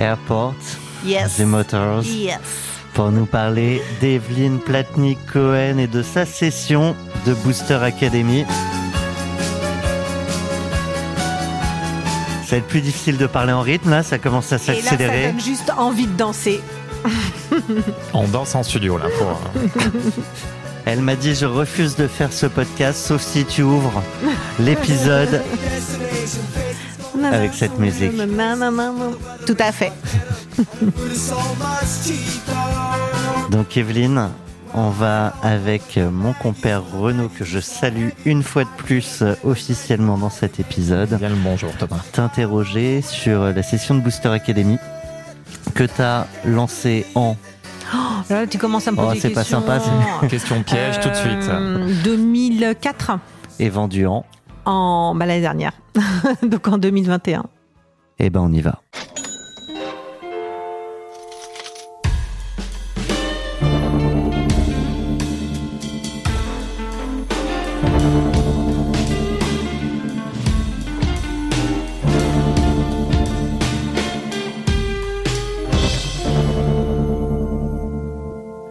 Airport, Yes. The Motors, Yes. pour nous parler d'Evelyne Platnik-Cohen et de sa session de Booster Academy. Ça va être plus difficile de parler en rythme, là, ça commence à Et là, ça s'accélérer. donne juste envie de danser. On danse en studio là pour. euh, Elle m'a dit je refuse de faire ce podcast sauf si tu ouvres l'épisode avec cette musique. Tout à fait. Donc Evelyne, on va avec mon compère Renaud que je salue une fois de plus euh, officiellement dans cet épisode. Bien le bonjour Thomas. t'interroger sur la session de Booster Academy que tu as lancée en Là, tu commences à me Oh, poser c'est des pas sympa, Question piège tout de suite. Euh, 2004, et vendue en. En bah, l'année dernière. Donc en 2021. Eh ben on y va.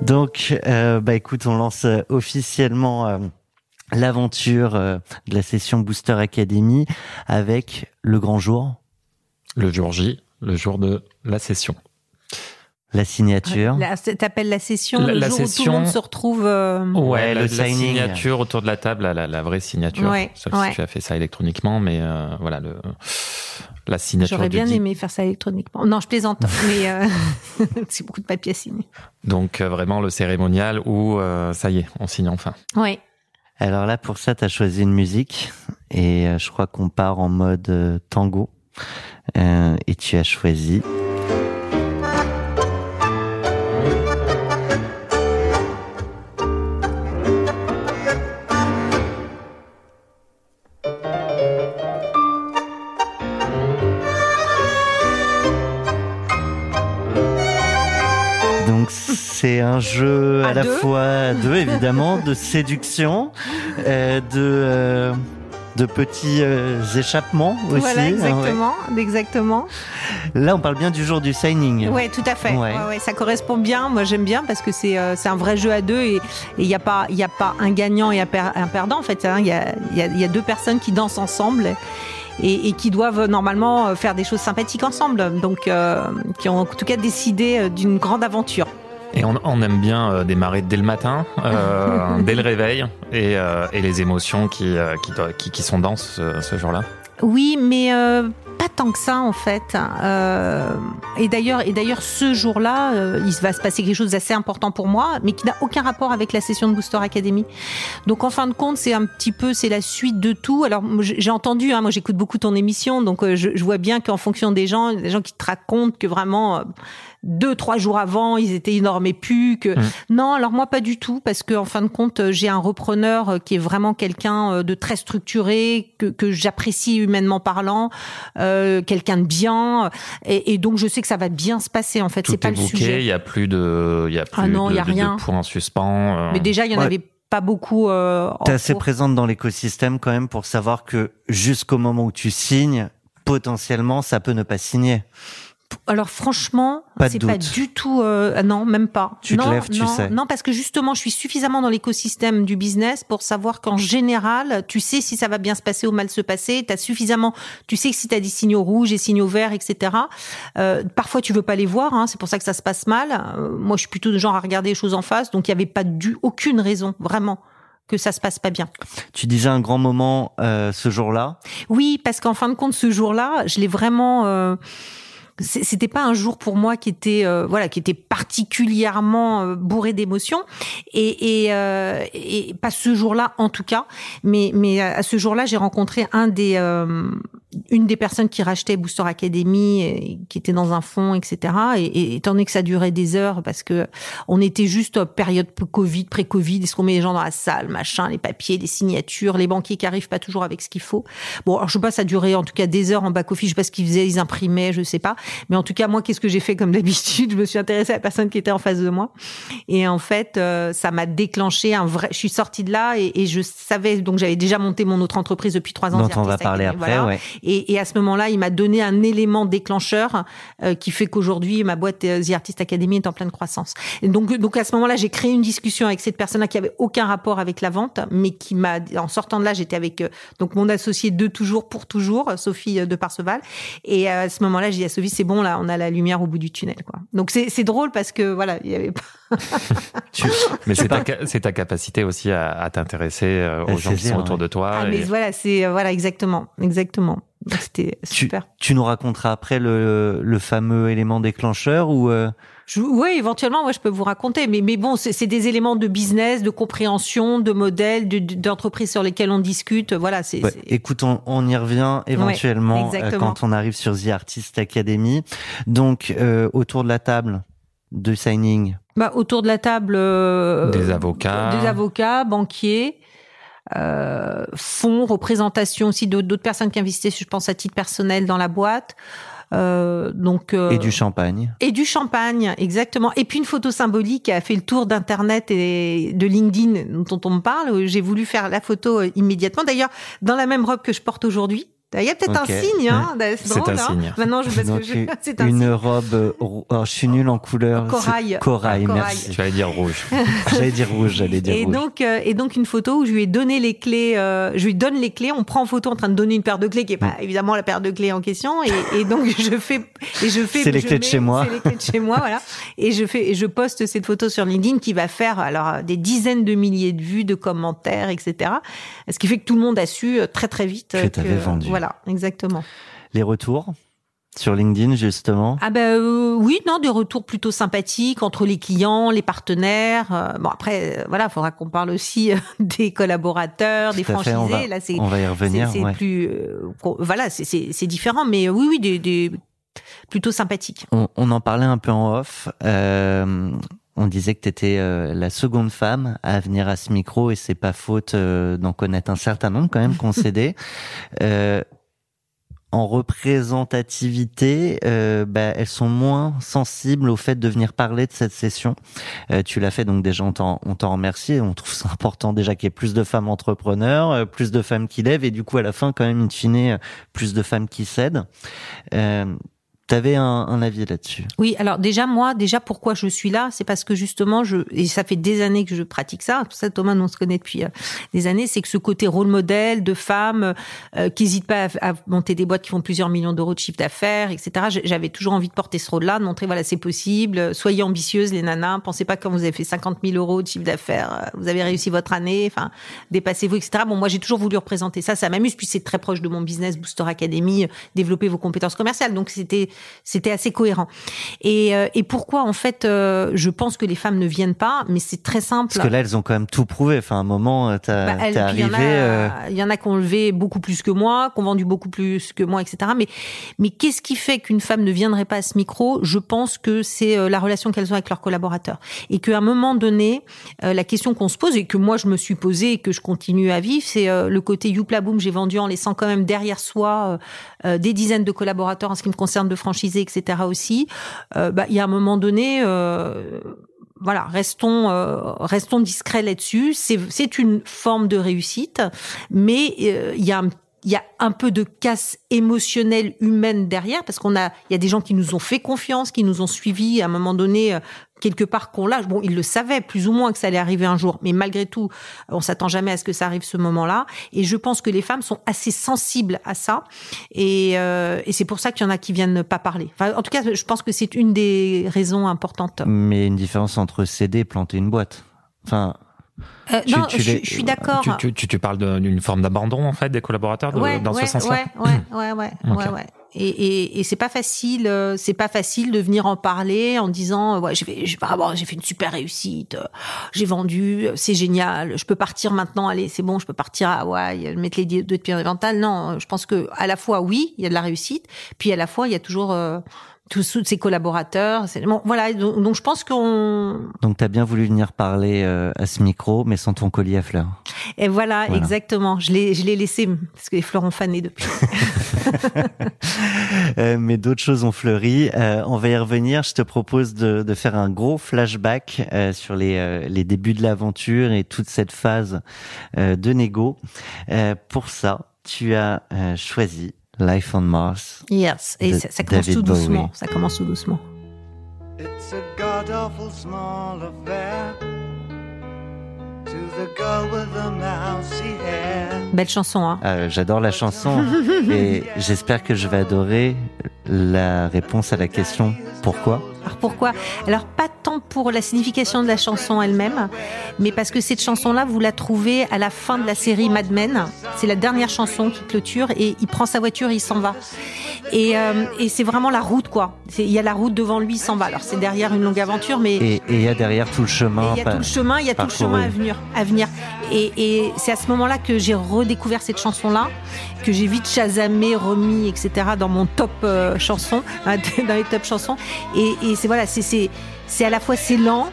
Donc, euh, bah écoute, on lance euh, officiellement euh, l'aventure euh, de la session Booster Academy avec le grand jour, Le jour J, le jour de la session. la signature. T'appelles la session La- le la jour où tout session- le monde se retrouve. euh, Ouais, la, le la signing. signature autour de la table, la, la, la vraie signature. Ouais, Sauf ouais. si tu as fait ça électroniquement, mais euh, voilà le la signature. J'aurais bien aimé faire ça électroniquement. Non, je plaisante, mais euh, c'est beaucoup de papier à signer. Donc euh, vraiment le cérémonial où euh, ça y est, on signe enfin. Oui. Alors là, pour ça, tu choisi une musique et euh, je crois qu'on part en mode euh, tango. Euh, et tu as choisi un jeu à, À la deux fois à deux évidemment de séduction, euh, de euh, de petits euh, échappements aussi. Voilà, hein, ouais. exactement. exactement. Là, on parle bien du jour du signing. Ouais, tout à fait. Ouais. Ça correspond bien. Moi, j'aime bien parce que c'est un vrai jeu à deux et il n'y a pas il y a pas un gagnant et un, per- un perdant en fait. hein. Il y, a, il y, a, y a deux personnes qui dansent ensemble. Et, et qui doivent normalement faire des choses sympathiques ensemble, donc euh, qui ont en tout cas décidé d'une grande aventure. Et on, on aime bien euh, démarrer dès le matin, euh, dès le réveil, et, euh, et les émotions qui, qui, doivent- qui, qui sont dans ce, ce jour-là. Oui, mais pas tant que ça en fait. Euh, et d'ailleurs, et d'ailleurs, ce jour-là, euh, il va se passer quelque chose d'assez important pour moi, mais qui n'a aucun rapport avec la session de Booster Academy. Donc, en fin de compte, c'est un petit peu, c'est la suite de tout. Alors, j'ai entendu, hein, moi, j'écoute beaucoup ton émission, donc euh, je, je vois bien qu'en fonction des gens, des gens qui te racontent que vraiment. Euh, deux trois jours avant ils étaient énormes et pu que Mm. non alors moi pas du tout parce que en fin de compte euh, j'ai un repreneur euh, qui est vraiment quelqu'un euh, de très structuré que, que j'apprécie humainement parlant euh, quelqu'un de bien et, et donc je sais que ça va bien se passer en fait Tout c'est pas est le bouqué, il sujet y a plus de, il y a plus Ah non, de, il y a de- de rien. points en suspens. euh. mais déjà il y en Ouais. avait pas beaucoup euh, en T'es assez cours. présente dans l'écosystème quand même pour savoir que jusqu'au moment où tu signes, potentiellement, ça peut ne pas signer. Alors franchement, de c'est pas du tout. euh, non, même pas. Tu te non, tu non, sais. Non, parce que justement, je suis suffisamment dans l'écosystème du business pour savoir qu'en général, tu sais si ça va bien se passer ou mal se passer. T'as suffisamment. Tu sais que si t'as des signaux rouges et signaux verts, etc. Euh, parfois, tu veux pas les voir. Hein, c'est pour ça que ça se passe mal. Euh, moi, je suis plutôt du genre à regarder les choses en face. Donc, il y avait pas du aucune raison vraiment que ça se passe pas bien. Tu disais un grand moment euh, ce jour-là. Oui, parce qu'en fin de compte, ce jour-là, je l'ai vraiment. C'était pas un jour pour moi qui était euh, voilà qui était particulièrement euh, bourré d'émotions. Euh, et pas ce jour-là en tout cas. Mais mais à ce jour-là j'ai rencontré un des une des personnes qui rachetait Booster Academy, et, qui était dans un fond, etc. Et, et, étant donné que ça durait des heures, parce que on était juste période Covid, pré-Covid, est-ce qu'on met les gens dans la salle, machin, les papiers, les signatures, les banquiers qui arrivent pas toujours avec ce qu'il faut. Bon, alors je sais pas, ça durait en tout cas des heures en back office, je sais pas ce qu'ils faisaient, ils imprimaient, je sais pas. Mais en tout cas, moi, qu'est-ce que j'ai fait comme d'habitude? Je me suis intéressée à la personne qui était en face de moi, et en fait, euh, ça m'a déclenché un vrai. Je suis sortie de là et, et je savais donc j'avais déjà monté mon autre entreprise depuis trois ans. Dont on va parler après, ouais. Et, et, à ce moment-là, il m'a donné un élément déclencheur euh, qui fait qu'aujourd'hui, ma boîte euh, The Artist Academy est en pleine croissance. Et donc, donc à ce moment-là, j'ai créé une discussion avec cette personne-là qui avait aucun rapport avec la vente, mais qui m'a, en sortant de là, j'étais avec euh, donc mon associé de toujours pour toujours, Sophie de Parseval. Et à ce moment-là, j'ai dit à Sophie, c'est bon, là, on a la lumière au bout du tunnel. Quoi. Donc c'est drôle parce que voilà, il y avait pas. mais c'est ta, ta, capacité aussi à, à t'intéresser aux gens qui sont autour de toi. Ah, mais voilà, c'est voilà exactement, exactement. C'était super. Tu, tu, nous raconteras après le, le fameux élément déclencheur ou euh... Oui, éventuellement, moi, je peux vous raconter. Mais, mais bon, c'est des éléments de business, de compréhension, de modèles, d'entreprises sur lesquelles on discute. Voilà. c'est ouais, écoute, on, on, y revient éventuellement ouais, euh, quand on arrive sur The Artist Academy. Donc, euh, autour de la table de signing. Bah, autour de la table. Euh, des avocats. Des avocats, banquiers euh, fonds, représentation aussi d'autres personnes qui investissaient, je pense à titre personnel dans la boîte. Euh, donc euh, et du champagne. et du champagne exactement. Et puis une photo symbolique qui a fait le tour d'internet et de LinkedIn dont on me parle. J'ai voulu faire la photo immédiatement. D'ailleurs dans la même robe que je porte aujourd'hui il y a peut-être okay. un signe, hein. C'est un hein. signe. Maintenant, je, parce que je, c'est un une signe. robe, oh, je suis nul en couleur. Corail. Corail, corail. merci. J'allais dire rouge. j'allais dire rouge, j'allais dire et rouge. donc, euh, et donc une photo où je lui ai donné les clés, euh, je lui donne les clés, on prend en photo en train de donner une paire de clés qui est pas évidemment la paire de clés en question, et, et donc je fais, et je fais. C'est les clés de chez moi. C'est les clés de chez moi, voilà. Et je fais, et je poste cette photo sur LinkedIn qui va faire alors des dizaines de milliers de vues, de commentaires, etc. Ce qui fait que tout le monde a su euh, très très vite Que t'avais vendu. Voilà, exactement. Les retours sur LinkedIn, justement. Ah ben euh, oui, non, des retours plutôt sympathiques entre les clients, les partenaires. Euh, bon après, euh, voilà, il faudra qu'on parle aussi des collaborateurs, des fait, on franchisés. va- Là, c'est On va y revenir. c'est ouais. plus euh, voilà, c'est différent, mais oui, oui, des, des plutôt sympathiques. On, on en parlait un peu en off. Euh, on disait que tu étais la seconde femme à venir à ce micro et c'est pas faute euh, d'en connaître un certain nombre quand même concédé. euh, en représentativité, euh, bah, elles sont moins sensibles au fait de venir parler de cette session. Euh, tu l'as fait donc déjà, on t'en on t'en remercie. et On trouve ça important déjà qu'il y ait plus de femmes entrepreneurs, euh, plus de femmes qui lèvent et du coup à la fin quand même in fine euh, plus de femmes qui cèdent. Euh, T'avais un, un avis là-dessus? Oui, alors déjà moi, déjà pourquoi je suis là, c'est parce que justement je et ça fait des années que je pratique ça. Pour ça Thomas, on se connaît depuis euh, des années, c'est que ce côté rôle modèle de femmes euh, qui n'hésitent pas à, à monter des boîtes qui font plusieurs millions d'euros de chiffre d'affaires, etc. J'avais toujours envie de porter ce rôle-là, de montrer voilà c'est possible. Soyez ambitieuses les nanas. Pensez pas que quand vous avez fait 50 000 euros de chiffre d'affaires, euh, vous avez réussi votre année. Enfin, dépassez-vous, etc. Bon, moi j'ai toujours voulu représenter ça. Ça m'amuse puis c'est très proche de mon business Booster Academy, euh, développer vos compétences commerciales. Donc c'était c'était assez cohérent. Et, euh, et pourquoi en fait euh, je pense que les femmes ne viennent pas, mais c'est très simple. Parce que là, elles ont quand même tout prouvé. Enfin, à un moment, euh, t'as Bah, t'es puis il y en arrivé. a- euh, Il y en a qui ont levé beaucoup plus que moi, qui ont vendu beaucoup plus que moi, etc. Mais, mais qu'est-ce qui fait qu'une femme ne viendrait pas à ce micro? Je pense que c'est la relation qu'elles ont avec leurs collaborateurs. Et qu'à un moment donné, la question qu'on se pose, et que moi je me suis posée et que je continue à vivre, c'est le côté youpla boom, j'ai vendu en laissant quand même derrière soi des dizaines de collaborateurs en ce qui me concerne de franchisés, etc. aussi. Euh, bah, il y a un moment donné... Euh, voilà, restons euh, restons discrets là-dessus. C'est une forme de réussite, mais euh, il y a un il y a un peu de casse émotionnelle humaine derrière parce qu'on a il y a des gens qui nous ont fait confiance, qui nous ont suivis à un moment donné euh, quelque part qu'on lâche. Bon, ils le savaient plus ou moins que ça allait arriver un jour, mais malgré tout, on s'attend jamais à ce que ça arrive ce moment-là. Et je pense que les femmes sont assez sensibles à ça, et, euh, et c'est pour ça qu'il y en a qui viennent pas parler. Enfin, en tout cas, je pense que c'est une des raisons importantes. Mais une différence entre céder et planter une boîte. Enfin, Euh, Tu- non, tu je, suis d'accord. Tu, tu, tu, tu parles d'une forme d'abandon en fait des collaborateurs de- ouais, dans ouais, ce sens-là. ouais, ouais, ouais, ouais, ouais. Et, et, et c'est pas facile, euh, c'est pas facile de venir en parler en disant euh, ouais j'ai fait, vraiment j'ai fait une super réussite, euh, j'ai vendu, c'est génial, je peux partir maintenant, allez c'est bon, je peux partir à Hawaï, mettre les deux de pied Non, je pense que à la fois oui, il y a de la réussite, puis à la fois il y a toujours tous, tous ses collaborateurs. Bon, voilà, donc, donc je pense qu'on Donc t'as bien voulu venir parler euh, à ce micro, mais sans ton collier à fleurs. et voilà, Voilà. exactement. Je l'ai je l'ai laissé parce que les fleurs ont fané depuis. Euh, mais d'autres choses ont fleuri. Euh, on va y revenir. Je te propose de, de faire un gros flashback euh, sur les, euh, les débuts de l'aventure et toute cette phase euh, de négo. Euh, pour ça, tu as euh, choisi Life on Mars. Yes, et ça, ça commence David tout doucement. Bowie. Ça commence tout doucement. It's a god awful small affair Belle chanson, hein. Euh, J'adore la chanson et j'espère que je vais adorer la réponse à la question pourquoi. Alors pourquoi? Alors pas tant pour la signification de la chanson elle-même, mais parce que cette chanson-là, vous la trouvez à la fin de la série Mad Men. C'est la dernière chanson qui clôture et il prend sa voiture et il s'en va. Et, euh, et c'est vraiment la route, quoi. Il y a la route devant lui, il s'en va. Alors c'est derrière une longue aventure, mais Et il y a derrière tout le chemin. Il y a tout le chemin, il y a tout le chemin à venir, à venir. Et, et c'est à ce moment-là que j'ai redécouvert cette chanson-là, que j'ai vite chasamé, remis, etc. dans mon top euh, chanson, dans les top chansons. Et, et c'est voilà, c'est à la fois c'est lent,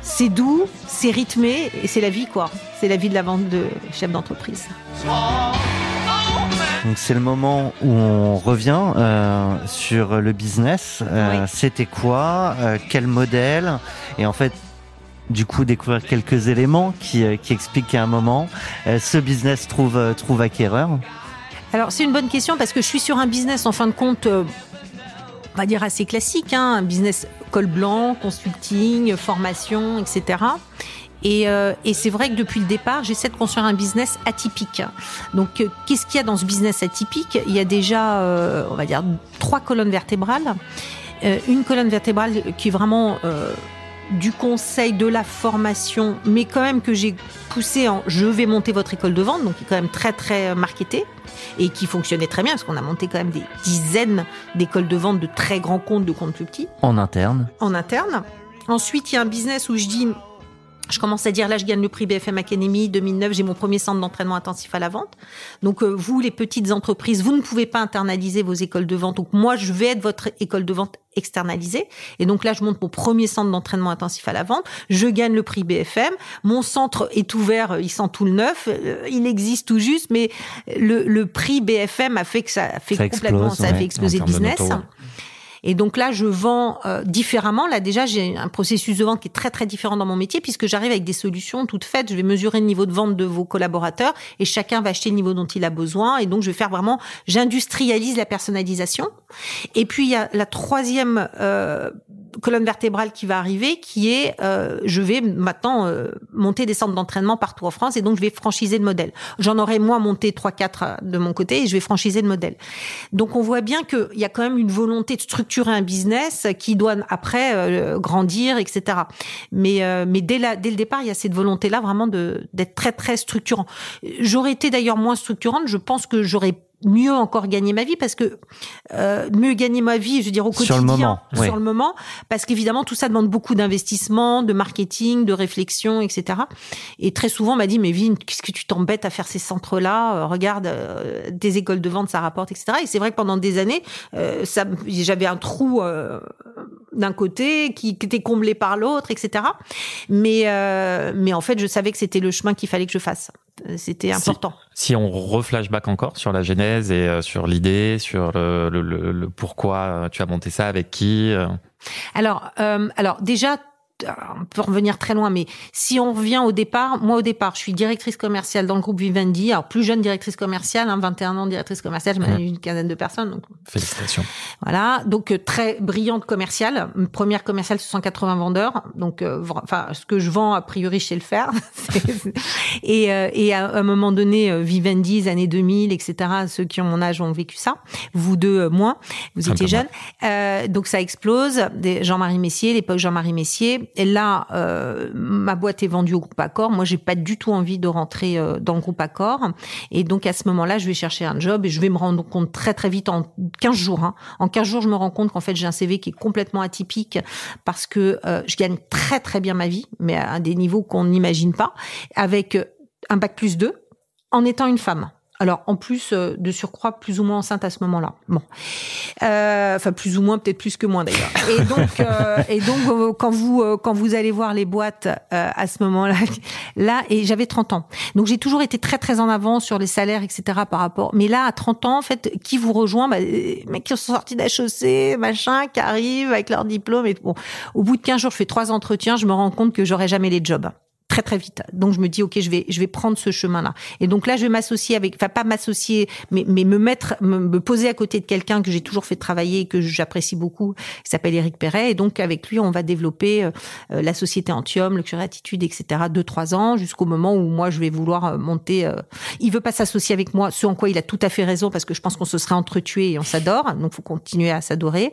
c'est doux, c'est rythmé et c'est la vie quoi. C'est la vie de la vente de chef d'entreprise. Donc c'est le moment où on revient euh, sur le business. Euh, Oui. C'était quoi euh, Quel modèle? Et en fait, du coup, découvrir quelques éléments qui, qui expliquent qu'à un moment, ce business trouve, trouve acquéreur. Alors c'est une bonne question parce que je suis sur un business en fin de compte, on va dire assez classique, hein, un business col blanc, consulting, formation, etc. Et, euh, et c'est vrai que depuis le départ, j'essaie de construire un business atypique. Donc, euh, qu'est-ce qu'il y a dans ce business atypique? Il y a déjà, euh, on va dire, trois colonnes vertébrales. Une colonne vertébrale qui est vraiment du conseil, de la formation, mais quand même que j'ai poussé en je vais monter votre école de vente, donc qui est quand même très très marketé et qui fonctionnait très bien parce qu'on a monté quand même des dizaines d'écoles de vente de très grands comptes, de comptes plus petits En interne. en interne. Ensuite, il y a un business où je dis, je commence à dire là, je gagne le prix BFM Academy 2009, j'ai mon premier centre d'entraînement intensif à la vente. Donc, euh, vous, les petites entreprises, vous ne pouvez pas internaliser vos écoles de vente. Donc, moi, je vais être votre école de vente externalisée. Et donc là, je monte mon premier centre d'entraînement intensif à la vente. Je gagne le prix BFM. Mon centre est ouvert, euh, il sent tout le neuf. Euh, Il existe tout juste, mais le, le prix BFM a fait que ça a fait Ça complètement, explose, ça a ouais, fait exploser le business. Et donc là, je vends euh, différemment. Là, déjà, j'ai un processus de vente qui est très très différent dans mon métier puisque j'arrive avec des solutions toutes faites. Je vais mesurer le niveau de vente de vos collaborateurs et chacun va acheter le niveau dont il a besoin. Et donc, je vais faire vraiment, j'industrialise la personnalisation. Et puis, il y a la troisième euh, colonne vertébrale qui va arriver, qui est, euh, je vais maintenant euh, monter des centres d'entraînement partout en France et donc je vais franchiser le modèle. J'en aurai moi monté trois quatre de mon côté et je vais franchiser le modèle. Donc on voit bien qu'il y a quand même une volonté de structurer un business qui doit après euh, grandir, etc. Mais euh, mais dès la dès le départ, il y a cette volonté là vraiment d'être très très structurant. J'aurais été d'ailleurs moins structurante. Je pense que j'aurais mieux encore gagné ma vie parce que euh, mieux gagner ma vie, je veux dire au Sur quotidien, le moment, oui. sur le moment, parce qu'évidemment tout ça demande beaucoup d'investissement, de marketing, de réflexion, etc. Et très souvent on m'a dit mais Vine, qu'est-ce que tu t'embêtes à faire ces centres-là? Euh, Regarde, euh, des écoles de vente ça rapporte, etc. Et c'est vrai que pendant des années, euh, ça, j'avais un trou euh, d'un côté qui, qui était comblé par l'autre, etc. Mais euh, mais en fait je savais que c'était le chemin qu'il fallait que je fasse. C'était Si. important. Si on reflashback encore sur la genèse et euh, sur l'idée, sur le, le, le- le pourquoi euh, tu as monté ça, avec qui. euh, Alors, euh, alors déjà, on peut revenir très loin, mais si on revient au départ, moi au départ, je suis directrice commerciale dans le groupe Vivendi, alors plus jeune directrice commerciale, hein, 21 ans directrice commerciale, je manage une quinzaine de personnes, donc Félicitations. voilà, donc euh, très brillante commerciale, première commerciale sur 180 vendeurs, donc euh, enfin ce que je vends a priori je sais le faire. Et, euh, et à un moment donné, euh, Vivendi, années 2000, etc. Ceux qui ont mon âge ont vécu ça. Vous deux euh, moins, vous étiez jeunes. Euh, donc ça explose. Jean-Marie Messier, l'époque Jean-Marie Messier, Et là, euh, ma boîte est vendue au groupe Accor. Moi, j'ai pas du tout envie de rentrer euh, dans le groupe Accor. Et donc, à ce moment-là, je vais chercher un job et je vais me rendre compte très, très vite en 15 jours. Hein. En 15 jours, je me rends compte qu'en fait, j'ai un CV qui est complètement atypique parce que euh, je gagne très, très bien ma vie, mais à des niveaux qu'on n'imagine pas, avec un bac plus 2 en étant une femme. Alors en plus euh, de surcroît plus ou moins enceinte à ce moment-là. Bon, euh, enfin plus ou moins peut-être plus que moins d'ailleurs. Et donc euh, quand vous quand vous allez voir les boîtes à ce moment-là, là et j'avais 30 ans. Donc j'ai toujours été très très en avant sur les salaires etc par rapport. Mais là à 30 ans en fait qui vous rejoint bah, les mecs qui sont sortis d'HEC machin qui arrivent avec leur diplôme et bon au bout de 15 jours je fais trois entretiens je me rends compte que j'aurai jamais les jobs très très vite. Donc je me dis ok, je vais je vais prendre ce chemin-là. Et donc là, je vais m'associer avec, enfin pas m'associer, mais mais me mettre, me, poser à côté de quelqu'un que j'ai toujours fait travailler et que j'apprécie beaucoup, qui s'appelle Eric Perret. Et donc avec lui, on va développer euh, euh, la société Antium, le curé attitude, etc. Deux trois ans jusqu'au moment où moi je vais vouloir euh, monter. il veut pas s'associer avec moi, ce en quoi il a tout à fait raison parce que je pense qu'on se serait entretués et on s'adore. Donc faut continuer à s'adorer.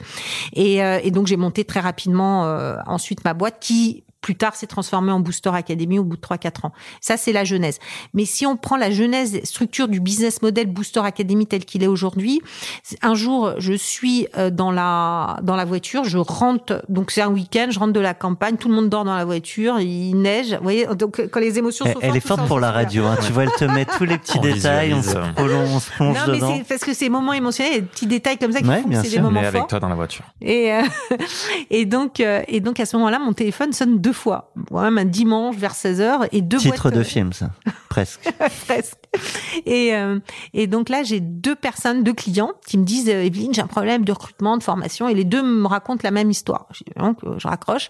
Et, et donc j'ai monté très rapidement ensuite ma boîte qui plus tard s'est transformé en Booster Academy au bout de 3-4 ans. Ça, c'est la genèse. Mais si on prend la genèse, structure du business model Booster Academy tel qu'il est aujourd'hui, un jour, je suis euh, dans la, dans la voiture, je rentre, donc c'est un week-end, je rentre de la campagne, tout le monde dort dans la voiture, il neige, vous voyez, donc quand les émotions sont fortes. Elle est forte pour la radio, hein, tu vois, elle te met tous les petits détails, on se, on se plonge non, dedans. mais c'est parce que ces moments émotionnels, les petits détails comme ça qui font que c'est des moments avec toi dans la voiture. Et, euh, et donc, euh, et donc à ce moment-là, mon téléphone sonne deux fois. Ouais, même un dimanche vers 16h et deux Titre boîtes, de film, ça. Presque. presque. Et, euh, et donc là, j'ai deux personnes, deux clients qui me disent euh, Evelyne, j'ai un problème de recrutement, de formation, et les deux me racontent la même histoire. Donc, euh, je raccroche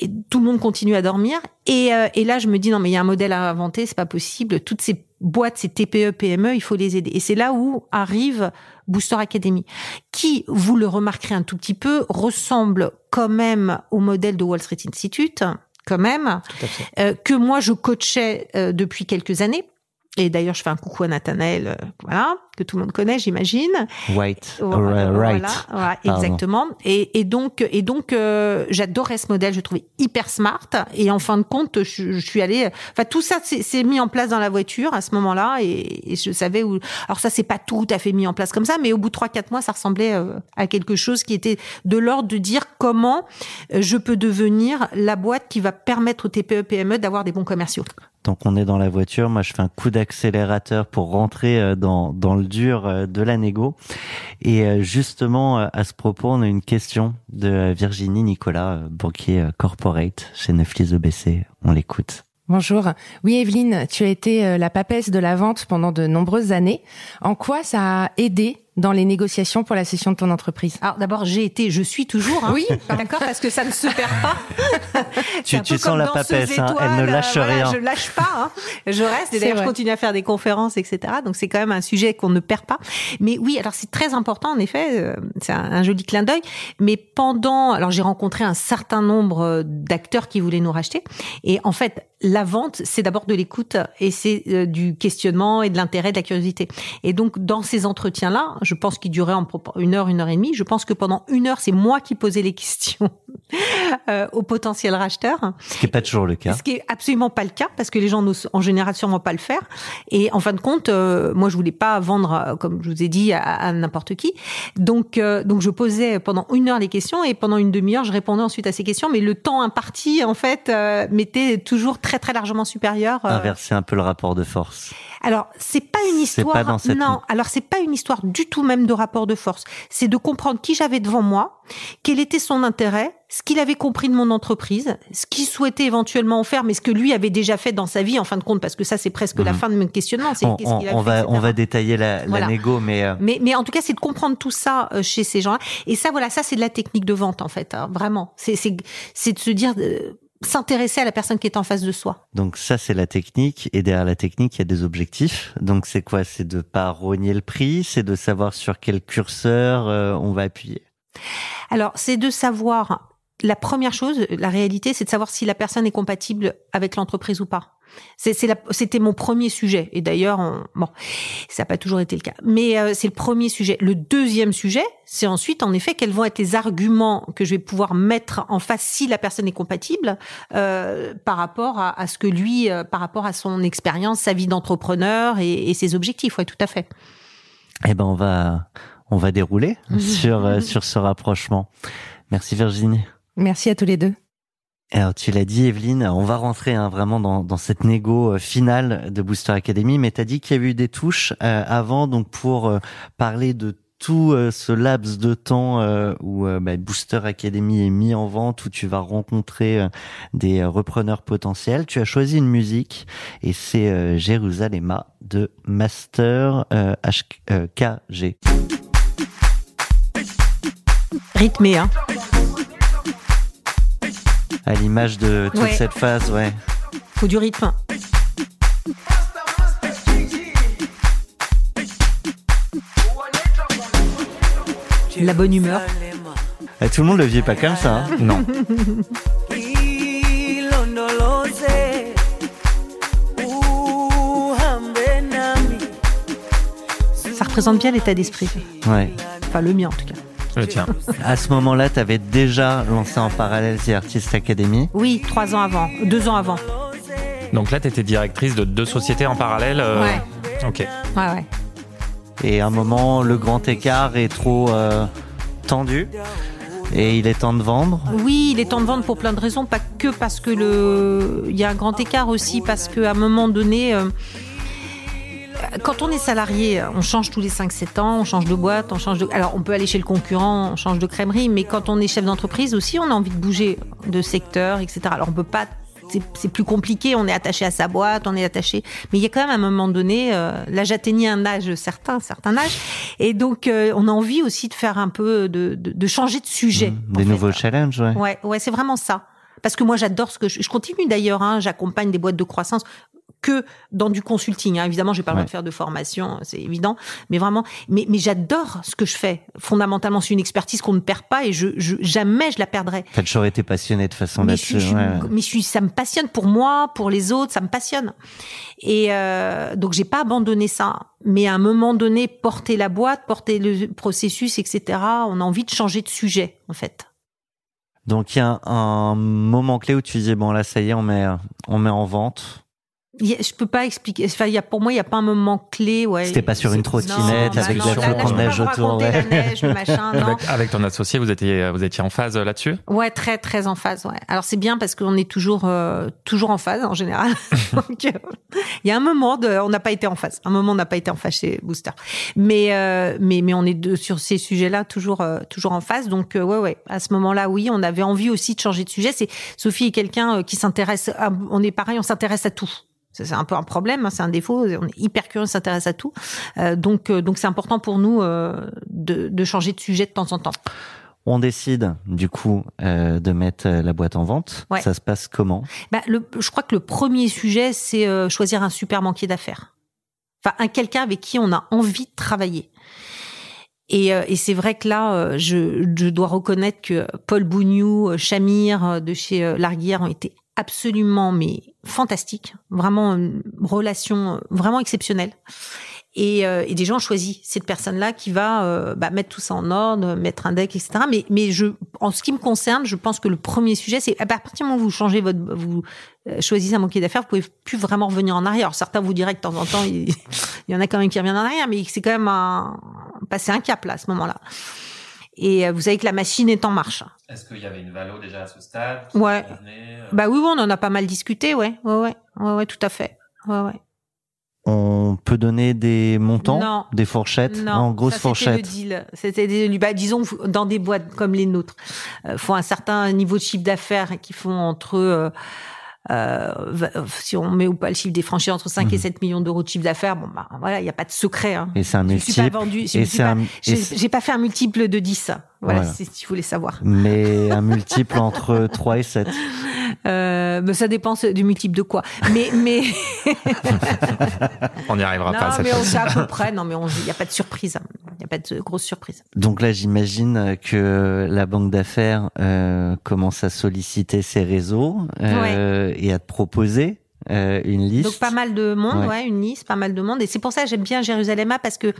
et tout le monde continue à dormir. Et, euh, et là, je me dis non, mais il y a un modèle à inventer, c'est pas possible. Toutes ces boîtes, ces TPE, PME, il faut les aider. Et c'est là où arrive Booster Academy, qui, vous le remarquerez un tout petit peu, ressemble quand même au modèle de Wall Street Institute quand même, euh, que moi je coachais euh, depuis quelques années. Et d'ailleurs, je fais un coucou à Nathanaël, euh, voilà, que tout le monde connaît, j'imagine. White. Voilà, right. voilà, Pardon. exactement. Et, et donc, et donc, euh, j'adorais ce modèle. Je le trouvais hyper smart. Et en fin de compte, je, je suis allée. Enfin, tout ça s'est mis en place dans la voiture à ce moment-là, et, et je savais où. Alors ça, c'est pas tout à fait mis en place comme ça, mais au bout de trois, quatre mois, ça ressemblait euh, à quelque chose qui était de l'ordre de dire comment euh, je peux devenir la boîte qui va permettre aux TPE PME d'avoir des bons commerciaux. Tant qu'on est dans la voiture, moi je fais un coup d'accélérateur pour rentrer euh, dans, dans le dur euh, de la négo. Et euh, justement, à ce propos, on a une question de Virginie Nicolas, banquier corporate chez Neuflis EBC. On l'écoute. Bonjour. Oui, Evelyne, tu as été la papesse de la vente pendant de nombreuses années. En quoi ça a aidé dans les négociations pour la cession de ton entreprise Alors d'abord, j'ai été, je suis toujours. Hein, Oui. d'accord, parce que ça ne se perd pas. Tu- tu sens la papesse, hein, elle ne lâche euh, voilà, rien. Je lâche pas. Hein. Je reste. Et d'ailleurs, je continue à faire des conférences, etc. Donc c'est quand même un sujet qu'on ne perd pas. Mais oui, alors c'est très important en effet. euh, C'est un, un joli clin d'œil. Mais pendant, alors j'ai rencontré un certain nombre euh, d'acteurs qui voulaient nous racheter. Et en fait, la vente, c'est d'abord de l'écoute et c'est euh, du questionnement et de l'intérêt, de la curiosité. Et donc, dans ces entretiens-là, je pense qu'ils duraient en une heure, une heure et demie. Je pense que pendant une heure, c'est moi qui posais les questions euh, aux potentiels racheteurs. Ce qui n'est pas toujours le cas. Ce qui est absolument pas le cas parce que les gens n'osent en général sûrement pas le faire. Et en fin de compte, euh, moi je voulais pas vendre, euh, comme je vous ai dit, à, à n'importe qui. Donc euh, donc je posais pendant une heure les questions et pendant une demi-heure je répondais ensuite à ces questions. Mais le temps imparti en fait euh, m'était toujours très très largement supérieur. euh, Inverser un peu le rapport de force. Alors, c'est pas une histoire. pas dans cette- Non, alors c'est pas une histoire du tout même de rapport de force. C'est de comprendre qui j'avais devant moi, quel était son intérêt, ce qu'il avait compris de mon entreprise, ce qu'il souhaitait éventuellement en faire, mais ce que lui avait déjà fait dans sa vie, en fin de compte, parce que ça, c'est presque la Mhm. fin de mon questionnement. On, on- va, on va détailler la, la négo, mais euh, Mais, mais en tout cas, c'est de comprendre tout ça euh, chez ces gens-là. Et ça, voilà, ça, c'est de la technique de vente, en fait, hein, vraiment. C'est, c'est, c'est de se dire, euh, s'intéresser à la personne qui est en face de soi. donc ça c'est la technique. Et derrière la technique, il y a des objectifs. Donc c'est quoi? C'est de pas rogner le prix, c'est de savoir sur quel curseur euh, on va appuyer. Alors, c'est de savoir la première chose, la réalité, c'est de savoir si la personne est compatible avec l'entreprise ou pas. C'est, c'est la- c'était mon premier sujet. Et d'ailleurs, on- bon, ça n'a pas toujours été le cas. Mais euh, c'est le premier sujet. Le deuxième sujet, c'est ensuite, en effet, quels vont être les arguments que je vais pouvoir mettre en face si la personne est compatible euh, par rapport à, à ce que lui, euh, par rapport à son expérience, sa vie d'entrepreneur et, et ses objectifs. Ouais, tout à fait. Eh ben, on va, on va dérouler sur, euh, sur ce rapprochement. Merci Virginie. Merci à tous les deux. Alors tu l'as dit Evelyne, on va rentrer hein, vraiment dans, dans cette négo euh, finale de Booster Academy, mais tu as dit qu'il y avait eu des touches euh, avant, donc pour euh, parler de tout euh, ce laps de temps euh, où euh, bah, Booster Academy est mis en vente, où tu vas rencontrer des repreneurs potentiels, tu as choisi une musique et c'est Jérusalem de Master HKG. Rythmé, hein. À l'image de toute Ouais. cette phase, ouais. Faut du rythme. La bonne humeur. Eh, tout le monde le vit pas comme ça. hein. Non. Ça représente bien l'état d'esprit. Ouais. Enfin, le mien en tout cas. Le tien. À ce moment-là, tu avais déjà lancé en parallèle The Artist Academy. Oui, trois ans avant, deux ans avant. Donc là, tu étais directrice de deux sociétés en parallèle. euh, Ouais. Ok. Ouais, ouais. Et à un moment, le grand écart est trop euh, tendu. Et il est temps de vendre. Oui, il est temps de vendre pour plein de raisons, pas que parce que le, il y a un grand écart aussi, parce qu'à un moment donné, euh, quand on est salarié, on change tous les 5-7 ans, on change de boîte, on change de. Alors, on peut aller chez le concurrent, on change de crèmerie, mais quand on est chef d'entreprise aussi, on a envie de bouger de secteur, etc. Alors, on peut pas. c'est- plus compliqué, on est attaché à sa boîte, on est attaché. Mais il y a quand même un moment donné, euh, là j'atteignais un âge certain, un certain âge, et donc euh, on a envie aussi de faire un peu de, de, de changer de sujet. Mmh, Des fait. nouveaux challenges, ouais. Ouais, ouais, c'est vraiment ça. Parce que moi, j'adore ce que je, je continue d'ailleurs. Hein, J'accompagne des boîtes de croissance que dans du consulting. Hein. Évidemment, j'ai pas le droit de faire de formation, c'est évident. Mais vraiment, mais, mais j'adore ce que je fais. Fondamentalement, c'est une expertise qu'on ne perd pas et je, je jamais je la perdrai. T'as toujours été passionné de façon là-dessus. ouais. mais je suis- ça me passionne pour moi, pour les autres, ça me passionne. Et euh, donc j'ai pas abandonné ça. Mais à un moment donné, porter la boîte, porter le processus, etc. On a envie de changer de sujet, en fait. Donc il y a un, un moment clé où tu dis bon là ça y est on met on met en vente. Je peux pas expliquer. Enfin, il y a, pour moi, il y a pas un moment clé. Ouais. C'était pas sur une trottinette avec de peux neige pas vous autour, ouais. la neige, le machin, non. Avec, avec ton associé, vous étiez, vous étiez en phase euh, là-dessus? Ouais, très très en phase. Ouais. Alors c'est bien parce qu'on est toujours euh, toujours en phase en général. Donc euh, il y a un moment de, on n'a pas été en phase. Un moment on n'a pas été en phase chez Booster. Mais euh, mais mais on est de, sur ces sujets-là toujours euh, toujours en phase. Donc euh, ouais ouais. À ce moment-là, oui, on avait envie aussi de changer de sujet. C'est Sophie est quelqu'un euh, qui s'intéresse. On est pareil, on s'intéresse à tout. C'est un peu un problème, hein, c'est un défaut. On est hyper curieux, on s'intéresse à tout. Euh, donc, euh, donc c'est important pour nous euh, de, de changer de sujet de temps en temps. On décide du coup euh, de mettre euh, la boîte en vente. Ouais. Ça se passe comment? Bah, le, je crois que le premier sujet, c'est euh, choisir un super banquier d'affaires. Enfin, un quelqu'un avec qui on a envie de travailler. Et, et c'est vrai que là, je, je dois reconnaître que Paul Bougnou, Chamir de chez Larguière ont été absolument mais fantastiques, vraiment une relation euh, vraiment exceptionnelle. Et, euh, et des gens ont choisi cette personne-là qui va euh, bah, mettre tout ça en ordre, mettre un deck, etc. Mais, mais je, en ce qui me concerne, je pense que le premier sujet, c'est à partir du moment où vous changez votre, vous euh, choisissez un banquier d'affaires, vous pouvez plus vraiment revenir en arrière. Certains vous diraient que de temps en temps, il, il y en a quand même qui reviennent en arrière, mais c'est quand même un, passer un cap là à ce moment-là. Et euh, vous savez que la machine est en marche. Est-ce qu'il y avait une valo déjà à ce stade Ouais. Bah oui, oui, on en a pas mal discuté, ouais, ouais, ouais, ouais, ouais tout à fait. Ouais, ouais. On peut donner des montants, Non. des fourchettes, Non, grosse ça, C'était le fourchette. deal. Bah, disons dans des boîtes comme les nôtres, euh, font un certain niveau de chiffre d'affaires qui font entre euh, euh, si on met ou pas le chiffre des franchises entre 5 et Mhm. 7 millions d'euros de chiffre d'affaires, bon bah voilà, il n'y a pas de secret. Hein. Et c'est un Je suis pas multiple. vendu, je Et pas- un, et j'ai pas fait un multiple de 10. Voilà, Voilà. si vous voulez savoir. mais un multiple entre 3 et 7. Euh, ben, ça dépend du multiple de quoi. Mais, mais. on n'y arrivera non, pas. mais on sait à peu près. Non, mais il n'y a pas de surprise. Il n'y a pas de grosse surprise. Donc là, j'imagine que la banque d'affaires euh, commence à solliciter ses réseaux euh, et à te proposer euh, une liste. Donc pas mal de monde, ouais. une liste, pas mal de monde. Et c'est pour ça que j'aime bien Jérusalem parce que,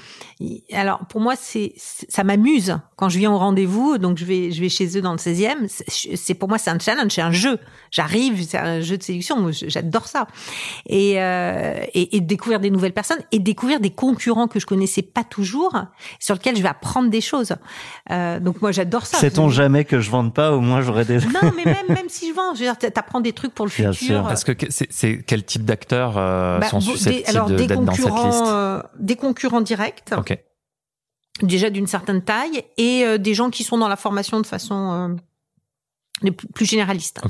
alors pour moi c'est ça m'amuse quand je viens au rendez-vous. Donc je vais je vais chez eux dans le 16e. C'est pour moi c'est un challenge, c'est un jeu. J'arrive, c'est un jeu de séduction. J'adore ça. Et, euh, et, et découvrir des nouvelles personnes et découvrir des concurrents que je connaissais pas toujours, sur lesquels je vais apprendre des choses. Euh, donc moi j'adore ça. Sait-on jamais que je vende pas Au moins j'aurais des. Non mais même même si je vends, je veux dire t'apprends des trucs pour le Bien futur. sûr. Parce que c'est quel type d'acteurs euh, bah, sont susceptibles alors, des d'être dans cette liste concurrents, euh, des concurrents directs, déjà d'une certaine taille, et euh, des gens qui sont dans la formation de façon plus, généraliste,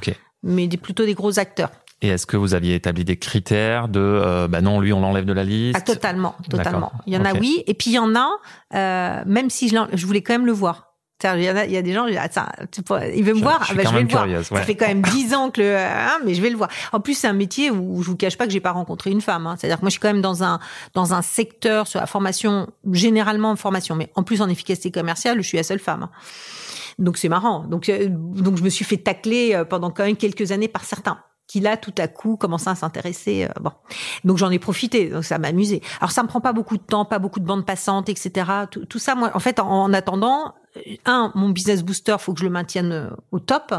mais des, plutôt des gros acteurs. Et est-ce que vous aviez établi des critères de euh, bah non lui on l'enlève de la liste? Ah, totalement, totalement. D'accord. Il y en a oui, et puis il y en a, euh, même si je, je voulais quand même le voir. Il y, a, il y a des gens, peux- il veut me Je- voir, je ah, bah, je vais le voir. curieuse, Ça ouais. fait quand même dix ans que le, hein, mais je vais le voir. En plus, c'est un métier où je vous cache pas que j'ai pas rencontré une femme. Hein. C'est-à-dire que moi, je suis quand même dans un dans un secteur sur la formation, généralement en formation, mais en plus en efficacité commerciale, je suis la seule femme. hein. Donc c'est marrant. Donc euh, donc je me suis fait tacler euh, pendant quand même quelques années par certains qui là tout à coup commençaient à s'intéresser. euh, bon, donc j'en ai profité. Donc ça m'amusait. Alors ça me prend pas beaucoup de temps, pas beaucoup de bandes passantes, etc. Tout, tout ça, moi, en fait, en, en attendant, euh, un, mon business booster, faut que je le maintienne euh, au top.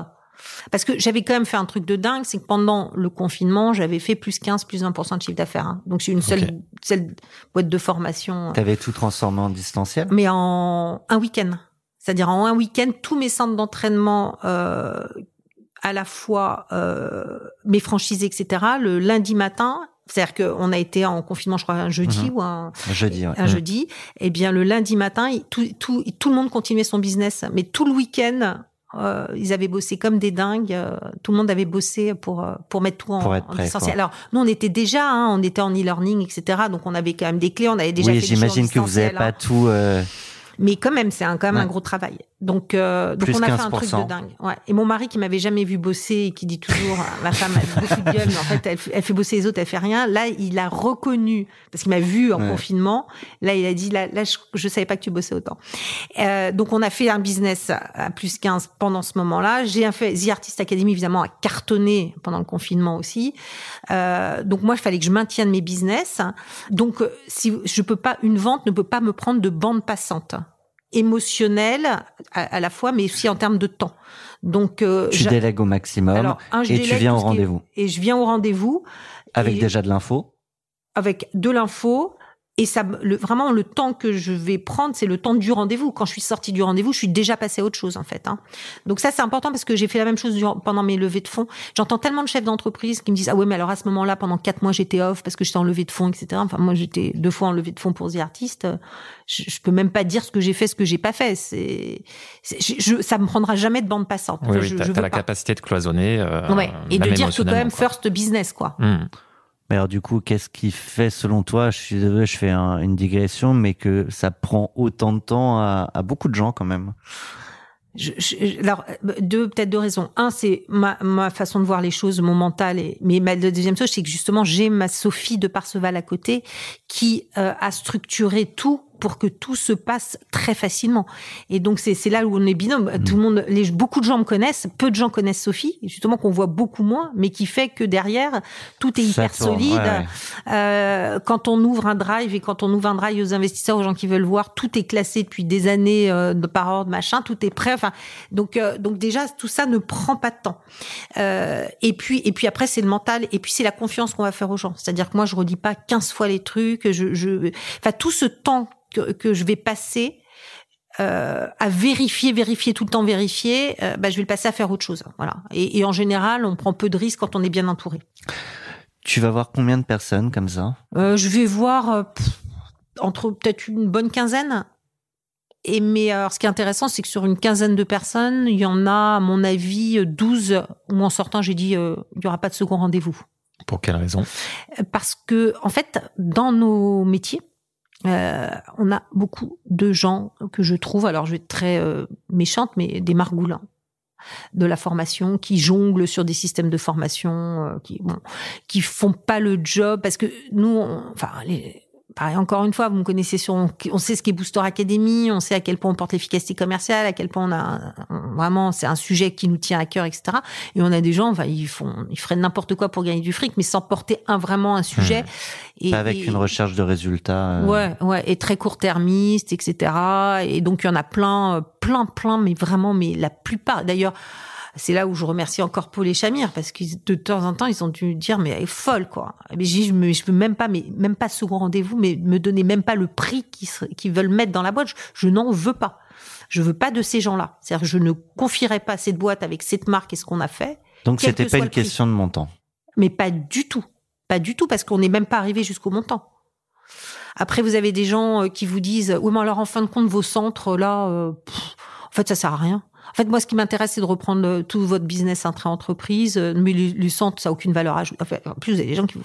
Parce que j'avais quand même fait un truc de dingue, c'est que pendant le confinement, j'avais fait plus 15, plus 20% de chiffre d'affaires. hein. Donc c'est une seule, seule boîte de formation. T'avais tout transformé en distanciel? Mais en un week-end. C'est-à-dire en un week-end, tous mes centres d'entraînement, euh, à la fois euh, mes franchisés, etc., le lundi matin, c'est-à-dire qu'on a été en confinement, je crois, un jeudi Mhm. ou un, Jeudi, ouais. un jeudi, eh bien le lundi matin, tout, tout, tout le monde continuait son business, mais tout le week-end, euh, ils avaient bossé comme des dingues. euh, tout le monde avait bossé pour euh, pour mettre tout en, être en distanciel. Alors nous, on était déjà, hein, on était en e-learning, etc. Donc on avait quand même des clés, on avait déjà oui, j'imagine que vous n'avez distanciel, hein. pas tout. euh, Mais quand même, c'est quand même Ouais. un gros travail. Donc, euh, donc on a fait un truc 15%. de dingue. Ouais. Et mon mari qui m'avait jamais vu bosser et qui dit toujours, ma femme a beaucoup de gueule, mais en fait, elle, elle fait bosser les autres, elle fait rien. Là, il a reconnu parce qu'il m'a vu en Ouais. confinement. Là, il a dit, là, là, je, je savais pas que tu bossais autant. Euh, donc, on a fait un business à plus 15 pendant ce moment-là. J'ai fait The Artist Academy, évidemment, a cartonné pendant le confinement aussi. Euh, donc, moi, il fallait que je maintienne mes business. Donc, euh, si je peux pas, une vente ne peut pas me prendre de bande passante émotionnelle à, à la fois, mais aussi en termes de temps. Donc, euh, tu délègues au maximum alors, un, et tu viens au est- rendez-vous Et je viens au rendez-vous avec et- déjà de l'info. avec de l'info. Et ça, le, vraiment, le temps que je vais prendre, c'est le temps du rendez-vous. Quand je suis sortie du rendez-vous, je suis déjà passée à autre chose, en fait. Hein. Donc ça, c'est important parce que j'ai fait la même chose durant- pendant mes levées de fonds. J'entends tellement de chefs d'entreprise qui me disent ah ouais, mais alors à ce moment-là, pendant quatre mois, j'étais off parce que j'étais en levée de fonds, etc. Enfin, moi, j'étais deux fois en levée de fonds pour The Artist. Je, je peux même pas dire ce que j'ai fait, ce que j'ai pas fait. C'est, je, ça me prendra jamais de bande passante. Oui, oui, je, veux la pas. capacité de cloisonner. euh, Ouais. Et de dire que quand même quoi. first business, quoi. Hmm. Alors du coup, qu'est-ce qui fait selon toi, je suis désolé, je fais un- une digression, mais que ça prend autant de temps à, beaucoup de gens quand même? Alors, euh, deux, peut-être deux raisons. Un, c'est ma, façon de voir les choses, mon mental. Mais ma, deuxième chose, c'est que justement, j'ai ma Sophie de Parseval à côté qui euh, a structuré tout pour que tout se passe très facilement. Et donc, c'est là où on est binôme. Tout le monde, les, beaucoup de gens me connaissent, peu de gens connaissent Sophie, justement qu'on voit beaucoup moins, mais qui fait que derrière, tout est hyper tourne, solide. ouais. Euh, quand on ouvre un drive et quand on ouvre un drive aux investisseurs, aux gens qui veulent voir, tout est classé depuis des années euh, de par ordre, machin, tout est prêt. Enfin, donc euh, donc déjà tout ça ne prend pas de temps. Et puis et puis après c'est le mental et puis c'est la confiance qu'on va faire aux gens. C'est-à-dire que moi je redis pas 15 fois les trucs. Je je enfin tout ce temps que que je vais passer. euh, à vérifier, vérifier tout le temps, vérifier, euh, bah, je vais le passer à faire autre chose. Voilà. Et, et en général, on prend peu de risques quand on est bien entouré. Tu vas voir combien de personnes comme ça? Euh, je vais voir pff, entre peut-être une bonne quinzaine. Et mais alors, ce qui est intéressant, c'est que sur une quinzaine de personnes, il y en a, à mon avis, 12 où en sortant, j'ai dit, euh, il n'y aura pas de second rendez-vous. Pour quelle raison? Parce que, en fait, dans nos métiers, euh, on a beaucoup de gens que je trouve, alors je vais être très euh, méchante, mais des margoulins. de la formation, qui jonglent sur des systèmes de formation, euh, qui bon, qui font pas le job parce que nous, enfin les Pareil, encore une fois, vous me connaissez sur, on sait ce qu'est Booster Academy, on sait à quel point on porte l'efficacité commerciale, à quel point on a on- vraiment, c'est un sujet qui nous tient à cœur, etc. Et on a des gens, enfin, ils font, ils feraient n'importe quoi pour gagner du fric, mais sans porter un vraiment un sujet. Et, Pas avec et- une recherche de résultats. euh, Ouais, ouais, et très court-termiste, etc. Et donc il y en a plein, euh, plein, plein, mais vraiment, mais la plupart. D'ailleurs, c'est là où je remercie encore Paul et Chamir parce que de temps en temps ils ont dû dire mais elle est folle quoi. Mais je me, je peux même pas, mais même pas second rendez-vous, mais me donner même pas le prix qu'ils veulent mettre dans la boîte. Je, je n'en veux pas. Je veux pas de ces gens-là. C'est-à-dire, je ne confierai pas cette boîte avec cette marque et ce qu'on a fait Donc c'était que pas une question de montant. mais pas du tout. Pas du tout, parce qu'on n'est même pas arrivé jusqu'au montant. Après, vous avez des gens euh, qui vous disent, oui, mais alors en fin de compte, vos centres, là, euh, pff, en fait, ça sert à rien. En fait, moi, ce qui m'intéresse, c'est de reprendre euh, tout votre business intra-entreprise, euh, mais centres, ça n'a aucune valeur ajoutée. Enfin, en plus, vous avez des gens qui vous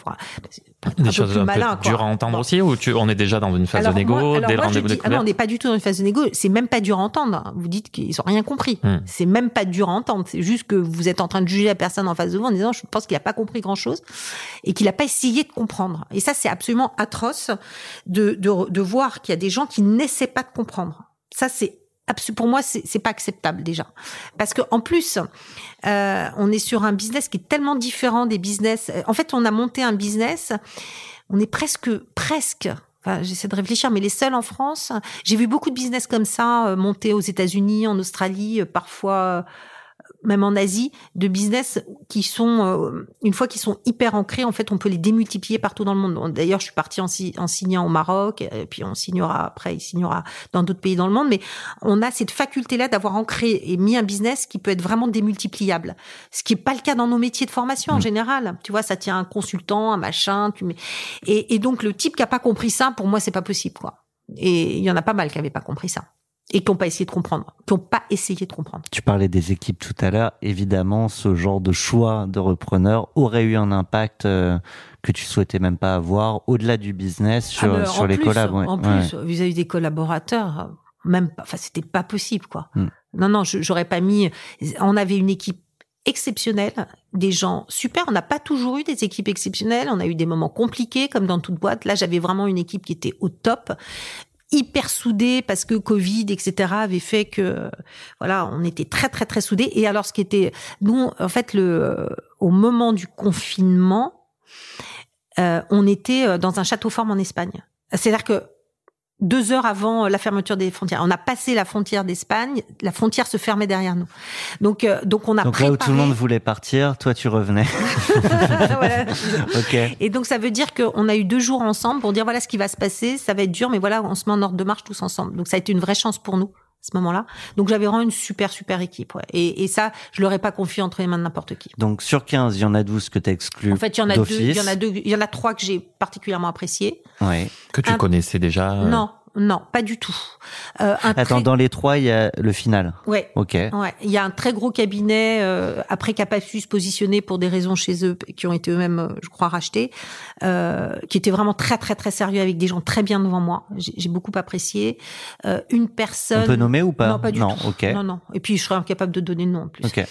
c'est un Des peu choses plus un malin, peu dures à entendre Bon. aussi ou tu, on est déjà dans une phase Alors, de négo, moi- alors dès le rendez-vous ah non, on n'est pas du tout dans une phase de négo. C'est même pas dur à entendre. Vous dites qu'ils ont rien compris. Hmm. C'est même pas dur à entendre. C'est juste que vous êtes en train de juger la personne en face de vous en disant, je pense qu'il a pas compris grand chose et qu'il a pas essayé de comprendre. Et ça, c'est absolument atroce de, de, de voir qu'il y a des gens qui n'essaient pas de comprendre. Ça, c'est pour moi, c'est pas acceptable déjà, parce que en plus, euh, on est sur un business qui est tellement différent des business. En fait, on a monté un business. On est presque, presque. Enfin, j'essaie de réfléchir, mais les seuls en France. J'ai vu beaucoup de business comme ça euh, monter aux États-Unis, en Australie, euh, parfois même en Asie, de business qui sont euh, une fois qu'ils sont hyper ancrés, en fait, on peut les démultiplier partout dans le monde. D'ailleurs, je suis partie en, si- en signant au Maroc, et puis on signera après, il signera dans d'autres pays dans le monde, mais on a cette faculté-là d'avoir ancré et mis un business qui peut être vraiment démultipliable. Ce qui est pas le cas dans nos métiers de formation en général. Tu vois, ça tient un consultant, un machin, tu mets... et, et donc le type qui a pas compris ça, pour moi, c'est pas possible, quoi. Et il y en a pas mal qui avaient pas compris ça et qui n'ont pas essayé de comprendre, qui n'ont pas essayé de comprendre. Tu parlais des équipes tout à l'heure. Évidemment, ce genre de choix de repreneur aurait eu un impact euh, que tu souhaitais même pas avoir au-delà du business sur, Ah, sur en les plus, collabs. ouais. En Ouais. plus, vis-à-vis des collaborateurs, même pas, enfin, c'était pas possible, quoi. Hmm. Non, non, je- j'aurais pas mis. On avait une équipe exceptionnelle, des gens super. On n'a pas toujours eu des équipes exceptionnelles. On a eu des moments compliqués, comme dans toute boîte. Là, j'avais vraiment une équipe qui était au top hyper soudée parce que Covid, etc., avait fait que voilà, on était très très très soudés. Et alors, ce qui était, nous, en fait, le au moment du confinement, euh, on était euh, dans un château fort en Espagne. C'est-à-dire que deux heures avant la fermeture des frontières, on a passé la frontière d'Espagne, la frontière se fermait derrière nous. Donc, euh, donc on a Donc là où tout le monde voulait partir, toi tu revenais. Voilà. ok. Et donc ça veut dire qu'on a eu deux jours ensemble pour dire voilà ce qui va se passer, ça va être dur, mais voilà, on se met en ordre de marche tous ensemble. Donc ça a été une vraie chance pour nous ce moment-là. Donc j'avais vraiment une super super équipe. Ouais. Et, et ça, je l'aurais pas confié entre les mains de n'importe qui. Donc sur 15, il y en a 12 que tu exclus En fait, il y en a deux, il y en a deux, il y en a trois que j'ai particulièrement appréciés. Ouais. que tu un- connaissais déjà. euh, Non, non, pas du tout. Euh, un Attends, très- dans les trois, il y a le final. Ouais. Ok. Ouais, il y a un très gros cabinet euh, après qui a pas su se positionner pour des raisons chez eux qui ont été eux-mêmes, euh, je crois, rachetés, euh, qui était vraiment très très très sérieux avec des gens très bien devant moi. J'ai beaucoup apprécié. Euh, une personne. On peut nommer ou pas Non, pas du Non, tout. ok. Non, non. Et puis je serais incapable de donner de nom en plus. Ok.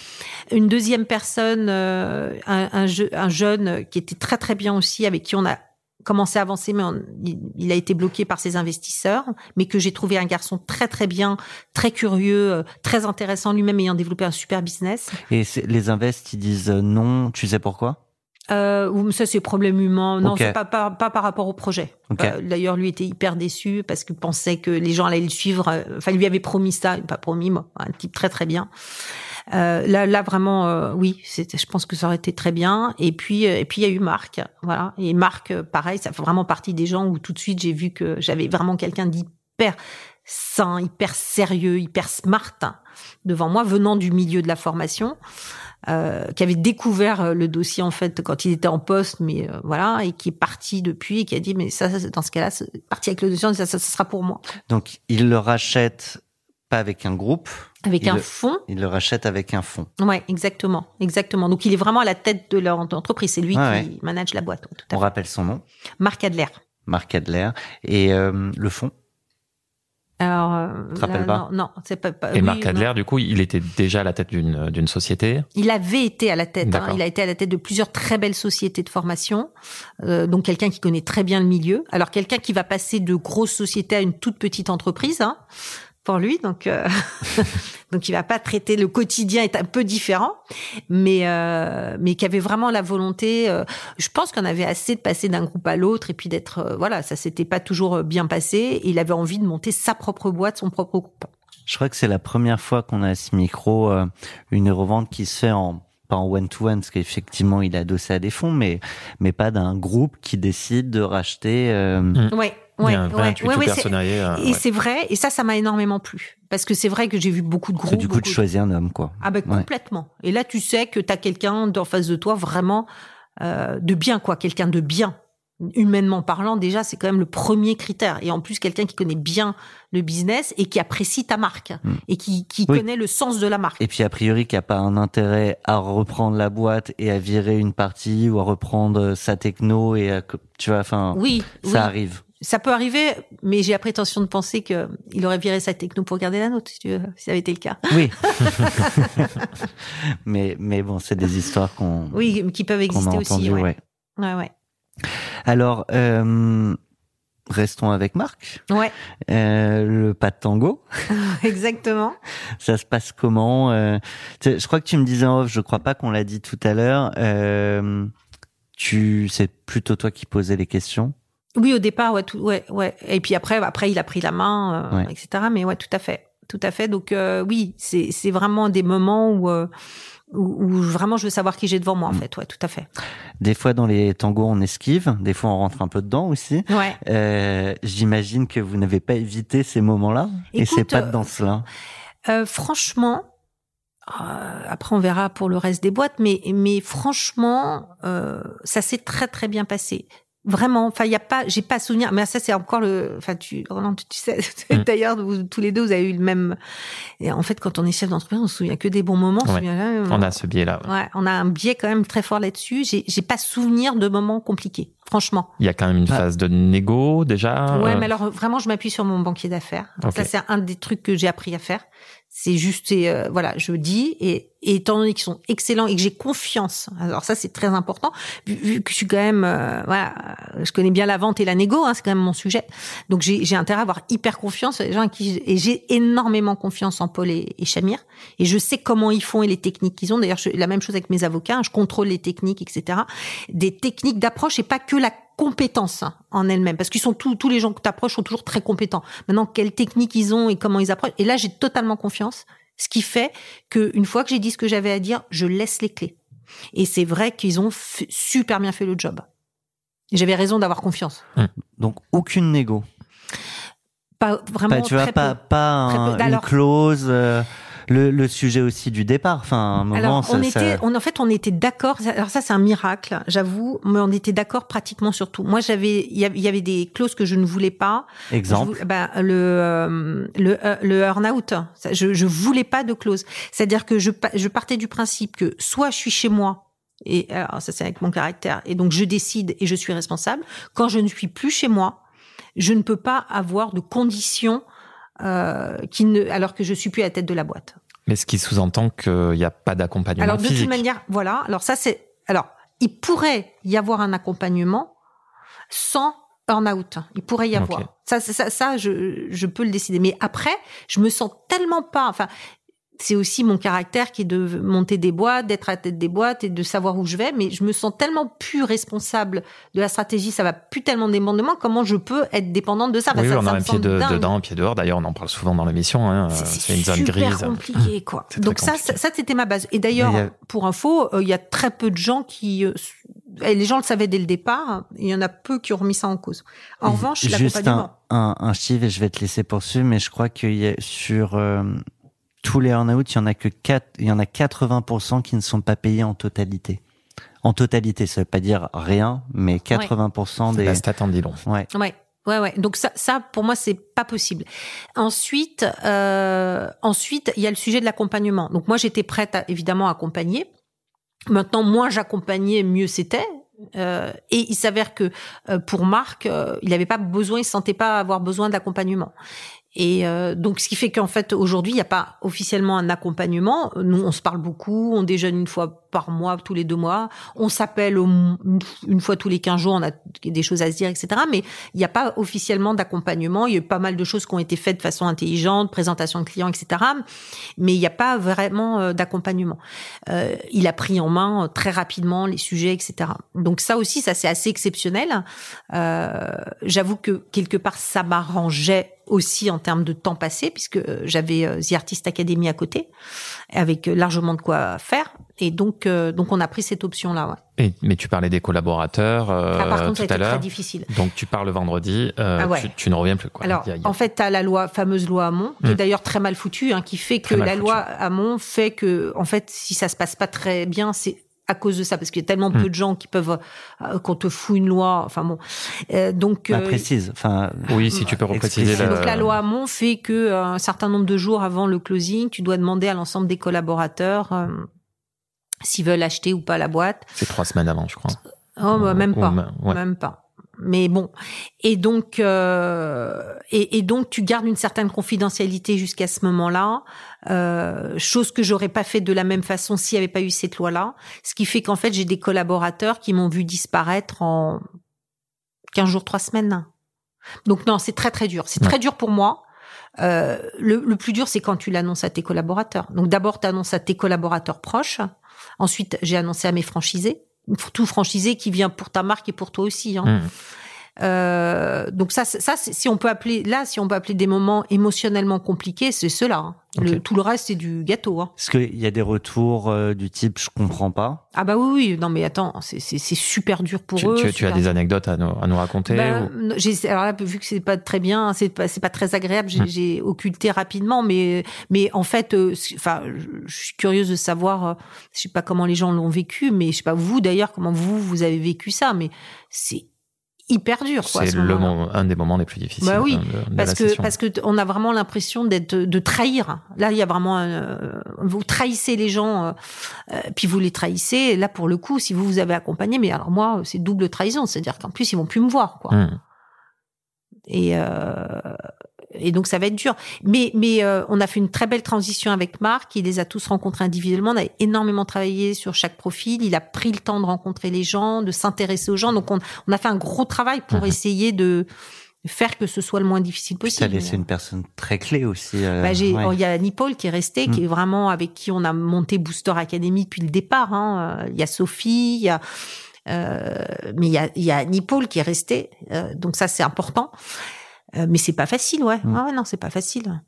Une deuxième personne, euh, un, un, je- un jeune qui était très très bien aussi, avec qui on a commencé à avancer, mais on- il, il a été bloqué par ses investisseurs, mais que j'ai trouvé un garçon très très bien, très curieux, euh, très intéressant lui-même ayant développé un super business. Et les invests, ils disent euh, non, tu sais pourquoi? Euh, ça c'est problème humain. Non, c'est pas, pas pas par rapport au projet. Euh, D'ailleurs, lui était hyper déçu parce qu'il pensait que les gens allaient le suivre. Enfin, il lui avait promis ça, pas promis, moi, un type très très bien. Euh, là, là vraiment, euh, oui, je pense que ça aurait été très bien. Et puis, euh, et puis il y a eu Marc, voilà. Et Marc, euh, pareil, ça fait vraiment partie des gens où tout de suite j'ai vu que j'avais vraiment quelqu'un d'hyper sain, hyper sérieux, hyper smart devant moi, venant du milieu de la formation euh, qui avait découvert euh, le dossier en fait quand il était en poste, mais euh, voilà, et qui est parti depuis et qui a dit mais ça, ça, dans ce cas-là, parti avec le dossier, ça, ça, ça sera pour moi, Donc, ils le rachètent pas avec un groupe, avec Il un le- fonds. ils le rachètent avec un fonds. Ouais, exactement, exactement. Donc il est vraiment à la tête de leur entreprise, c'est lui Ouais, qui manage la boîte. Tout à On fait. rappelle son nom, Marc Adler. Marc Adler. Et euh, le fonds Alors, euh, Tu te rappelles là, pas? Non, non, c'est pas. pas- Et oui, Marc non. Adler, du coup, il était déjà à la tête d'une d'une société? Il avait été à la tête. hein. D'accord. il a été à la tête de plusieurs très belles sociétés de formation. Euh, donc quelqu'un qui connaît très bien le milieu. Alors quelqu'un qui va passer de grosses sociétés à une toute petite entreprise. Hein, pour lui, donc euh, donc il va pas traiter le quotidien est un peu différent, mais euh, mais qui avait vraiment la volonté. euh, je pense qu'on avait assez de passer d'un groupe à l'autre et puis d'être euh, voilà, ça s'était pas toujours bien passé. Et il avait envie de monter sa propre boîte, son propre groupe. Je crois que c'est la première fois qu'on a à ce micro une revente qui se fait en pas en one to one parce qu'effectivement il est adossé à des fonds mais mais pas d'un groupe qui décide de racheter euh. Ouais, il y ouais, a un vrai ouais, ouais, ouais, euh, Et ouais. c'est vrai, et ça, ça m'a énormément plu. Parce que c'est vrai que j'ai vu beaucoup de groupes. du coup de- choisis un homme quoi. Ah ben Ouais. complètement. Et là, tu sais que tu as quelqu'un en face de toi vraiment euh, de bien, quoi. Quelqu'un de bien. Humainement parlant, déjà, c'est quand même le premier critère. Et en plus, quelqu'un qui connaît bien le business et qui apprécie ta marque. Mm. Et qui, qui Oui. connaît le sens de la marque. Et puis a priori qui a pas un intérêt à reprendre la boîte et à virer une partie ou à reprendre sa techno et à, tu vois enfin Oui, ça oui. arrive. Ça peut arriver, mais j'ai la prétention de penser que il aurait viré sa techno pour garder la nôtre, si, tu veux, si ça avait été le cas. Oui. mais mais bon, c'est des histoires qu'on Oui, qui peuvent exister aussi. entendues, ouais. ouais. Ouais, ouais. Alors euh, restons avec Marc. Ouais, Euh, le pas de tango, exactement. ça se passe comment euh, Je crois que tu me disais en off, je crois pas qu'on l'a dit tout à l'heure. Euh, tu, c'est plutôt toi qui posais les questions. Oui, au départ, ouais, tout, ouais, ouais. Et puis après, après, il a pris la main, euh, Ouais. etc. Mais ouais, tout à fait, tout à fait. Donc euh, oui, c'est c'est vraiment des moments où, euh, où où vraiment je veux savoir qui j'ai devant moi, en Mm. fait. Ouais, tout à fait. Des fois dans les tangos on esquive, des fois on rentre un peu dedans aussi. Ouais. J'imagine que vous n'avez pas évité ces moments-là et ces pas de danse-là. Franchement, après on verra pour le reste des boîtes, mais mais franchement, euh, ça s'est très très bien passé. Vraiment, enfin, il y a pas, j'ai pas souvenir, mais ça c'est encore le, enfin, tu, Roland, tu, tu sais, Mm. d'ailleurs, vous- tous les deux, vous avez eu le même. Et en fait, quand on est chef d'entreprise, on se souvient que des bons moments. On, Ouais. a ce biais-là. Ouais, on a un biais quand même très fort là-dessus. J'ai, j'ai pas souvenir de moments compliqués, franchement. Il y a quand même une Ah. phase de négo déjà. Ouais, euh, mais alors vraiment, je m'appuie sur mon banquier d'affaires. Ça, c'est un des trucs que j'ai appris à faire. C'est juste, euh, voilà, je dis et, et étant donné qu'ils sont excellents et que j'ai confiance. Alors ça, c'est très important. Vu, que je suis quand même, euh, voilà, euh, je connais bien la vente et la négo, hein, c'est quand même mon sujet. Donc j'ai, intérêt à avoir hyper confiance les gens qui et j'ai énormément confiance en Paul et, et Chamir et je sais comment ils font et les techniques qu'ils ont. D'ailleurs, la même chose avec mes avocats, hein, je contrôle les techniques, etc. Des techniques d'approche et pas que la compétence en elle-même, parce qu'ils sont tous tous les gens que tu approches sont toujours très compétents. Maintenant, quelles techniques ils ont et comment ils approchent. Et là, j'ai totalement confiance, ce qui fait que une fois que j'ai dit ce que j'avais à dire, je laisse les clés. Et c'est vrai qu'ils ont super bien fait le job. J'avais raison d'avoir confiance. Donc aucune négo. Pas vraiment. Pas, tu très pas, peu. pas un- peu. une clause. euh, le, le sujet aussi du départ. Enfin, un moment, Alors, ça, on ça- était, on, en fait, on était d'accord. Alors ça, c'est un miracle, j'avoue, mais on était d'accord pratiquement sur tout. Moi, j'avais, il y avait- des clauses que je ne voulais pas. exemple. Je ben, le euh, le euh, le earn-out. Je je voulais pas de clause. C'est-à-dire que je je partais du principe que soit je suis chez moi et alors ça c'est avec mon caractère et donc je décide et je suis responsable. Quand je ne suis plus chez moi, je ne peux pas avoir de conditions euh, qui ne alors que je suis plus à la tête de la boîte. Mais ce qui sous-entend qu'il n'y a pas d'accompagnement Alors de toute manière, voilà. Alors ça c'est alors il pourrait y avoir un accompagnement sans burn-out. Il pourrait y avoir. Ça, ça, ça, ça, je, je peux le décider. Mais après, je me sens tellement pas. Enfin, c'est aussi mon caractère qui est de monter des boîtes, d'être à la tête des boîtes et de savoir où je vais. Mais je me sens tellement plus responsable de la stratégie. Ça va plus tellement dépendre de moi. Comment je peux être dépendante de ça oui, ça, on ça a me un pied de- dedans, un pied dehors. D'ailleurs, on en parle souvent dans l'émission. Hein. C'est- C'est C'est une zone super grise. compliqué, quoi. C'est très Donc ça, compliqué. ça, c'était ma base. Et d'ailleurs, a- pour info, euh, il y a très peu de gens qui, euh, et les gens le savaient dès le départ. Il y en a peu qui ont remis ça en cause. En revanche, Juste l'accompagnement. un, un, un chiffre et je vais te laisser poursuivre, mais je crois qu'il y a sur euh, tous les earn-out, il y en a que 4, il y en a 80% qui ne sont pas payés en totalité. En totalité, ça veut pas dire rien, mais 80% C'est des. La stat en dit long. Ouais. Ouais. Ouais, ouais. Donc ça, ça pour moi, c'est pas possible. Ensuite, euh, ensuite, il y a le sujet de l'accompagnement. Donc moi, j'étais prête à évidemment à accompagner. Maintenant, moins j'accompagnais, mieux c'était. Euh, et il s'avère que euh, pour Marc, euh, il n'avait pas besoin, il sentait pas avoir besoin d'accompagnement. Et euh, donc, ce qui fait qu'en fait, aujourd'hui, il n'y a pas officiellement un accompagnement. Nous, on se parle beaucoup, on déjeune une fois par mois, tous les deux mois. On s'appelle une fois tous les quinze jours, on a des choses à se dire, etc. Mais il n'y a pas officiellement d'accompagnement. Il y a eu pas mal de choses qui ont été faites de façon intelligente, présentation de clients, etc. Mais il n'y a pas vraiment euh, d'accompagnement. Euh, il a pris en main euh, très rapidement les sujets, etc. Donc ça aussi, ça c'est assez exceptionnel. Euh, J'avoue que quelque part, ça m'arrangeait aussi en termes de temps passé, puisque j'avais The Artist Academy à côté, avec largement de quoi faire. Et donc, euh, donc on a pris cette option-là. Ouais. Et, mais tu parlais des collaborateurs euh, ah, par contre, tout à l'heure. très difficile. Donc tu parles le vendredi, euh, ah ouais. tu, tu, ne reviens plus. Quoi. Alors, y a, y a... en fait, tu as la loi, fameuse loi Hamon, qui est d'ailleurs très mal foutue, hein, qui fait que la foutu. loi Hamon fait que, en fait, si ça se passe pas très bien, c'est à cause de ça parce qu'il y a tellement mmh. peu de gens qui peuvent euh, qu'on te fout une loi enfin bon. Euh, donc bah, précise enfin oui si tu peux repréciser la... donc la loi Hamon fait que euh, un certain nombre de jours avant le closing tu dois demander à l'ensemble des collaborateurs euh, s'ils veulent acheter ou pas la boîte. C'est trois semaines avant je crois. Oh bah, même pas. ouais. même pas mais bon. Et donc euh, et, et, donc tu gardes une certaine confidentialité jusqu'à ce moment-là euh, chose que j'aurais pas fait de la même façon s'il n'y avait pas eu cette loi-là. Ce qui fait qu'en fait j'ai des collaborateurs qui m'ont vu disparaître en 15 jours trois semaines. Donc non c'est très très dur. C'est très dur pour moi. Euh, le, le, plus dur c'est quand tu l'annonces à tes collaborateurs. Donc d'abord tu annonces à tes collaborateurs proches. Ensuite j'ai annoncé à mes franchisés tout franchisé qui vient pour ta marque et pour toi aussi. Hein. Mmh. Euh, donc ça, ça, si on peut appeler là, si on peut appeler des moments émotionnellement compliqués, c'est cela. Hein. Okay. Le, tout le reste, c'est du gâteau. Hein. Est-ce qu'il y a des retours euh, du type je comprends pas? Ah bah oui, oui. Non mais attends, c'est super dur pour tu, eux. Tu, tu as des anecdotes à nous, à nous raconter bah, ou... Alors là, vu que c'est pas très bien, c'est pas, c'est pas très agréable, j'ai hum. occulté rapidement, mais mais en fait, enfin, euh, je suis curieuse de savoir, euh, je sais pas comment les gens l'ont vécu, mais je sais pas vous d'ailleurs comment vous vous avez vécu ça, mais c'est hyper dur. C'est moment, un des moments les plus difficiles. Bah oui, de, de parce que parce que on a vraiment l'impression d'être de trahir. Là, il y a vraiment un, euh, vous trahissez les gens, euh, euh, puis vous les trahissez. Là, pour le coup, si vous vous avez accompagné, mais alors moi, c'est double trahison, c'est-à-dire qu'en plus ils vont plus me voir, quoi. Mmh. Et euh, et donc ça va être dur. Mais mais euh, on a fait une très belle transition avec Marc. Il les a tous rencontrés individuellement. On a énormément travaillé sur chaque profil. Il a pris le temps de rencontrer les gens, de s'intéresser aux gens. Donc on, on a fait un gros travail pour mmh. essayer de faire que ce soit le moins difficile possible. Tu as laissé une personne très clé aussi. Euh, bah, ouais. oh, il y a Nipol qui est resté, mmh. qui est vraiment avec qui on a monté Booster Academy depuis le départ. Hein. Il y a Sophie, il y a euh, mais il y a, y a Nipol qui est resté. Euh, donc ça c'est important. Euh, mais c'est pas facile, ouais. Mmh. Ah non, c'est pas facile.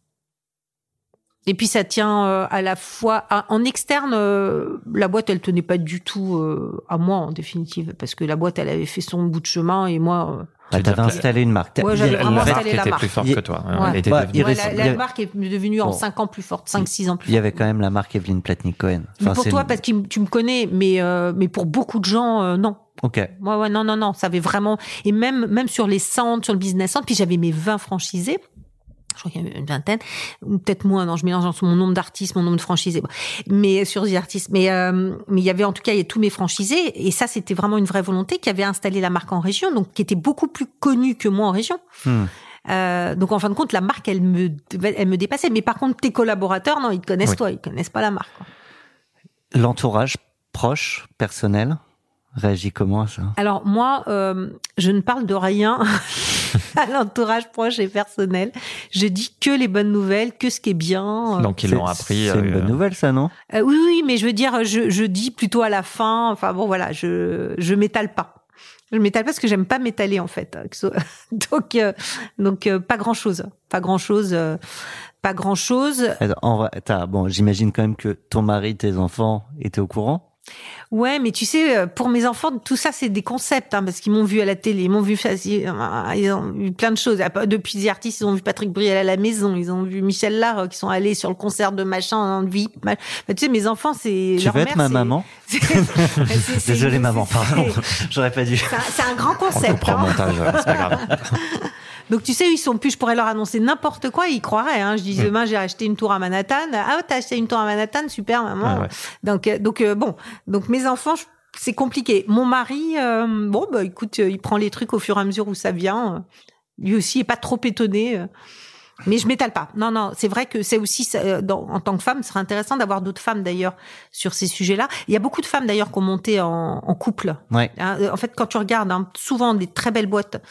Et puis ça tient euh, à la fois à, en externe, euh, la boîte elle tenait pas du tout euh, à moi en définitive parce que la boîte elle avait fait son bout de chemin et moi. Ah, t'avais installé une marque. Ouais, j'avais vraiment installé la était marque. plus forte que toi. Ouais. Elle bah, ouais, la, la marque est devenue en 5 ans plus forte, 5-6 ans plus forte. Il y avait quand même la marque Evelyne Platnik-Cohen. Enfin, pour toi, une... parce que tu me connais, mais, euh, mais pour beaucoup de gens, euh, non. Ok. Ouais, ouais, non, non, non. Ça avait vraiment, et même, même sur les centres, sur le business centre, puis j'avais mes 20 franchisés je crois qu'il y avait une vingtaine, ou peut-être moins, non, je mélange entre mon nombre d'artistes, mon nombre de franchisés, mais sur les artistes. Mais, euh, mais il y avait en tout cas, il y a tous mes franchisés, et ça, c'était vraiment une vraie volonté, qui avait installé la marque en région, donc qui était beaucoup plus connue que moi en région. Hmm. Euh, donc en fin de compte, la marque, elle me, elle me dépassait. Mais par contre, tes collaborateurs, non, ils te connaissent oui. toi, ils connaissent pas la marque. L'entourage proche, personnel, réagit comment ça Alors moi, euh, je ne parle de rien à l'entourage proche et personnel. Je dis que les bonnes nouvelles, que ce qui est bien. Donc ils l'ont appris. C'est euh, une bonne nouvelle, ça, non? Euh, Oui, oui, mais je veux dire, je, je dis plutôt à la fin. Enfin bon, voilà, je je m'étale pas. Je m'étale parce que j'aime pas m'étaler en fait. donc euh, donc euh, pas grand chose, pas grand chose. Euh, pas grand chose. Bon, j'imagine quand même que ton mari, tes enfants étaient au courant? Ouais, mais tu sais, euh, pour mes enfants, tout ça, c'est des concepts, hein, parce qu'ils m'ont vu à la télé, ils m'ont vu, ils ont vu plein de choses. Depuis les artistes, ils ont vu Patrick Briel à la maison, ils ont vu Michel Larre qui sont allés sur le concert de machin en vie. Bah, tu sais, mes enfants, c'est. Tu veux être ma maman Désolée, maman, pardon, j'aurais pas dû. C'est un, un, grand concept. On hein. montage, c'est pas grave. Donc tu sais, ils sont plus, je pourrais leur annoncer n'importe quoi, ils croiraient. Hein. Je dis demain j'ai acheté une tour à Manhattan. Ah t'as acheté une tour à Manhattan, super maman. Ah ouais. Donc euh, donc euh, bon, donc mes enfants, c'est compliqué. Mon mari, euh, bon bah écoute, il prend les trucs au fur et à mesure où ça vient. Lui aussi est pas trop étonné. Mais je m'étale pas. Non, non, c'est vrai que c'est aussi euh, dans, en tant que femme, ce serait intéressant d'avoir d'autres femmes d'ailleurs sur ces sujets-là. Il y a beaucoup de femmes d'ailleurs qui ont monté en, en couple. Ouais. Hein, En fait, quand tu regardes hein, souvent des très belles boîtes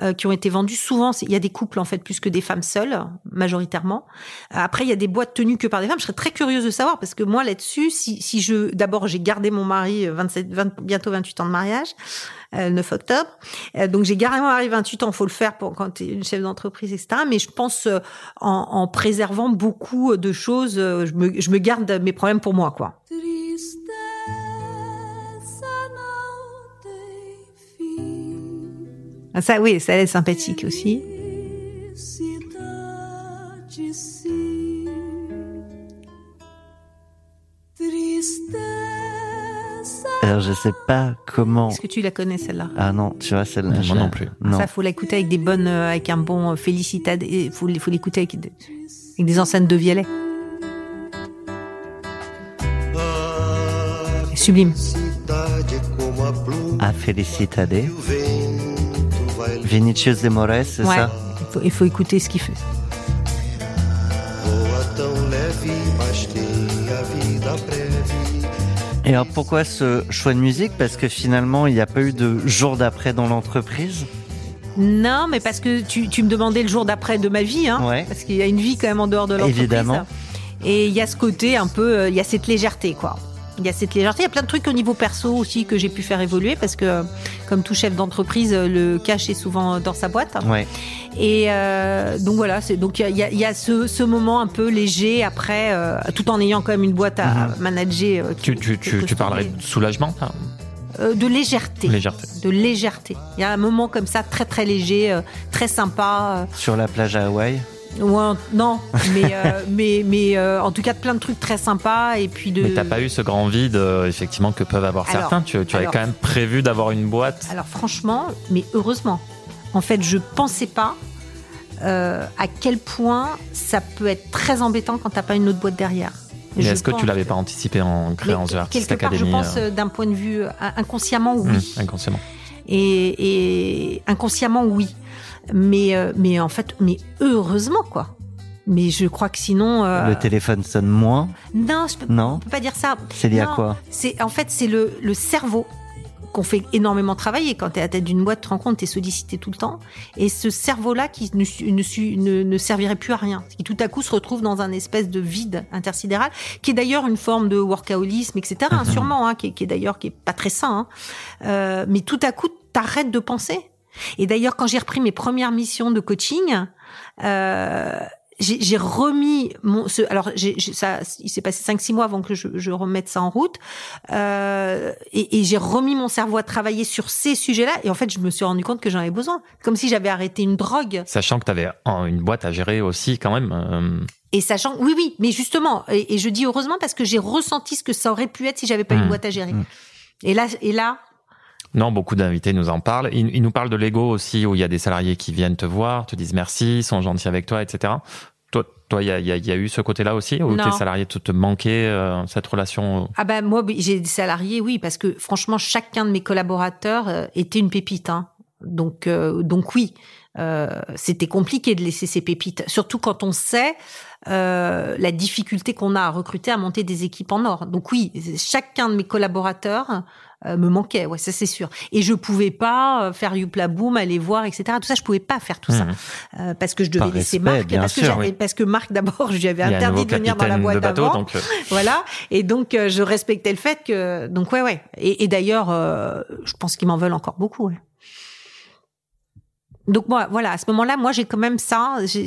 euh, qui ont été vendues, souvent il y a des couples en fait plus que des femmes seules, majoritairement. Après, il y a des boîtes tenues que par des femmes. Je serais très curieuse de savoir parce que moi là-dessus, si, si je d'abord j'ai gardé mon mari euh, 27, 20, bientôt 28 ans de mariage, euh, le 9 octobre, Euh, donc j'ai gardé mon mari 28 ans. Faut le faire pour quand tu es une chef d'entreprise, etc. Mais je pense euh, en, en préservant beaucoup de choses, euh, je me, je me garde mes problèmes pour moi, quoi. Ah, Ça, oui, ça elle est sympathique aussi. Tristeza. Alors je sais pas comment. Est-ce que tu la connais celle-là? Ah non, tu vois celle-là. Moi je- non plus. Non. Ça, faut l'écouter avec des bonnes, euh, avec un bon euh, Félicitade. Il faut, faut l'écouter avec, des- avec des enceintes de violet. Sublime. Ah, Felicitade. Vinicius de Moraes, c'est Ouais. ça? Il faut, il faut écouter ce qu'il fait. Et alors pourquoi ce choix de musique? Parce que finalement, il n'y a pas eu de jour d'après dans l'entreprise? Non, mais parce que tu, tu me demandais le jour d'après de ma vie, hein. Ouais. Parce qu'il y a une vie quand même en dehors de l'entreprise. Évidemment. Et il y a ce côté un peu, euh, il y a cette légèreté, quoi. Il y a cette légèreté. Il y a plein de trucs au niveau perso aussi que j'ai pu faire évoluer parce que, comme tout chef d'entreprise, euh, le cash est souvent dans sa boîte. Ouais. Et euh, donc voilà, c'est donc il y a, il y a- il y a ce, ce moment un peu léger après, euh, tout en ayant quand même une boîte à Mhm. manager. euh, Tu, qui- tu, qui est tu, tu costaude. parlerais de soulagement Euh, de légèreté. Légèreté. De légèreté. Il y a un moment comme ça très très léger, euh, très sympa. Sur la plage à Hawaï? non, mais euh, mais mais euh, en tout cas plein de trucs très sympas et puis de. Mais t'as pas eu ce grand vide, euh, effectivement, que peuvent avoir Alors, certains. Tu, tu avais alors- quand même prévu d'avoir une boîte. Alors franchement, mais heureusement. En fait, je pensais pas euh, à quel point ça peut être très embêtant quand t'as pas une autre boîte derrière. Mais Je est-ce que tu pense- l'avais pas anticipé en créant The Artist quelque part, Academy je pense euh, d'un point de vue euh, inconsciemment, oui. hum, inconsciemment Et, et inconsciemment, oui. Mais, mais en fait, mais heureusement, quoi. Mais je crois que sinon. euh, Le téléphone sonne moins. Non, je peux, Non. on peut pas dire ça. C'est lié à quoi? C'est en fait c'est le, le cerveau qu'on fait énormément travailler. Quand tu es à la tête d'une boîte, tu te rends compte, tu es sollicité tout le temps. Et ce cerveau-là qui ne, ne, ne, ne servirait plus à rien, qui tout à coup se retrouve dans un espèce de vide intersidéral, qui est d'ailleurs une forme de workaholisme, etc. hein, Mhm. sûrement, hein, qui, est- qui est d'ailleurs qui est pas très sain. hein. Euh, mais tout à coup, t'arrêtes de penser. Et d'ailleurs, quand j'ai repris mes premières missions de coaching, euh, j'ai j'ai remis mon ce, alors j'ai j'ai- ça il s'est passé 5 6 mois avant que je, je remette ça en route euh, et, et j'ai remis mon cerveau à travailler sur ces sujets-là et en fait je me suis rendu compte que j'en avais besoin comme si j'avais arrêté une drogue Sachant que tu avais une boîte à gérer aussi, quand même. euh, et sachant oui oui mais justement et, et je dis heureusement parce que j'ai ressenti ce que ça aurait pu être si j'avais pas Mmh. une boîte à gérer Mmh. et là et là Non, beaucoup d'invités nous en parlent. Ils, ils nous parlent de l'ego aussi, où il y a des salariés qui viennent te voir, te disent merci, sont gentils avec toi, etc. Toi, toi, il y a, il y a- il y a eu ce côté-là aussi, où Non. tes salariés te, te manquaient euh, cette relation. Ah ben moi j'ai des salariés oui parce que franchement chacun de mes collaborateurs euh, était une pépite hein. Donc euh, donc oui, euh, c'était compliqué de laisser ces pépites surtout quand on sait euh, la difficulté qu'on a à recruter à monter des équipes en or. Donc oui, chacun de mes collaborateurs euh, me manquait, ouais, ça c'est sûr. Et je pouvais pas euh, faire youpla boom, aller voir, etc. Tout ça, je pouvais pas faire tout ça Mhm. Euh, parce que je devais Par laisser respect, Marc, parce que, sûr, j'avais- oui. parce que Marc d'abord, je lui avais interdit de venir dans la boîte bateau, avant. donc Voilà. Et donc, euh, je respectais le fait que. Donc, ouais, ouais. Et, et d'ailleurs, euh, je pense qu'ils m'en veulent encore beaucoup. ouais. Donc, moi, voilà, à ce moment-là, moi, j'ai quand même ça. J'ai-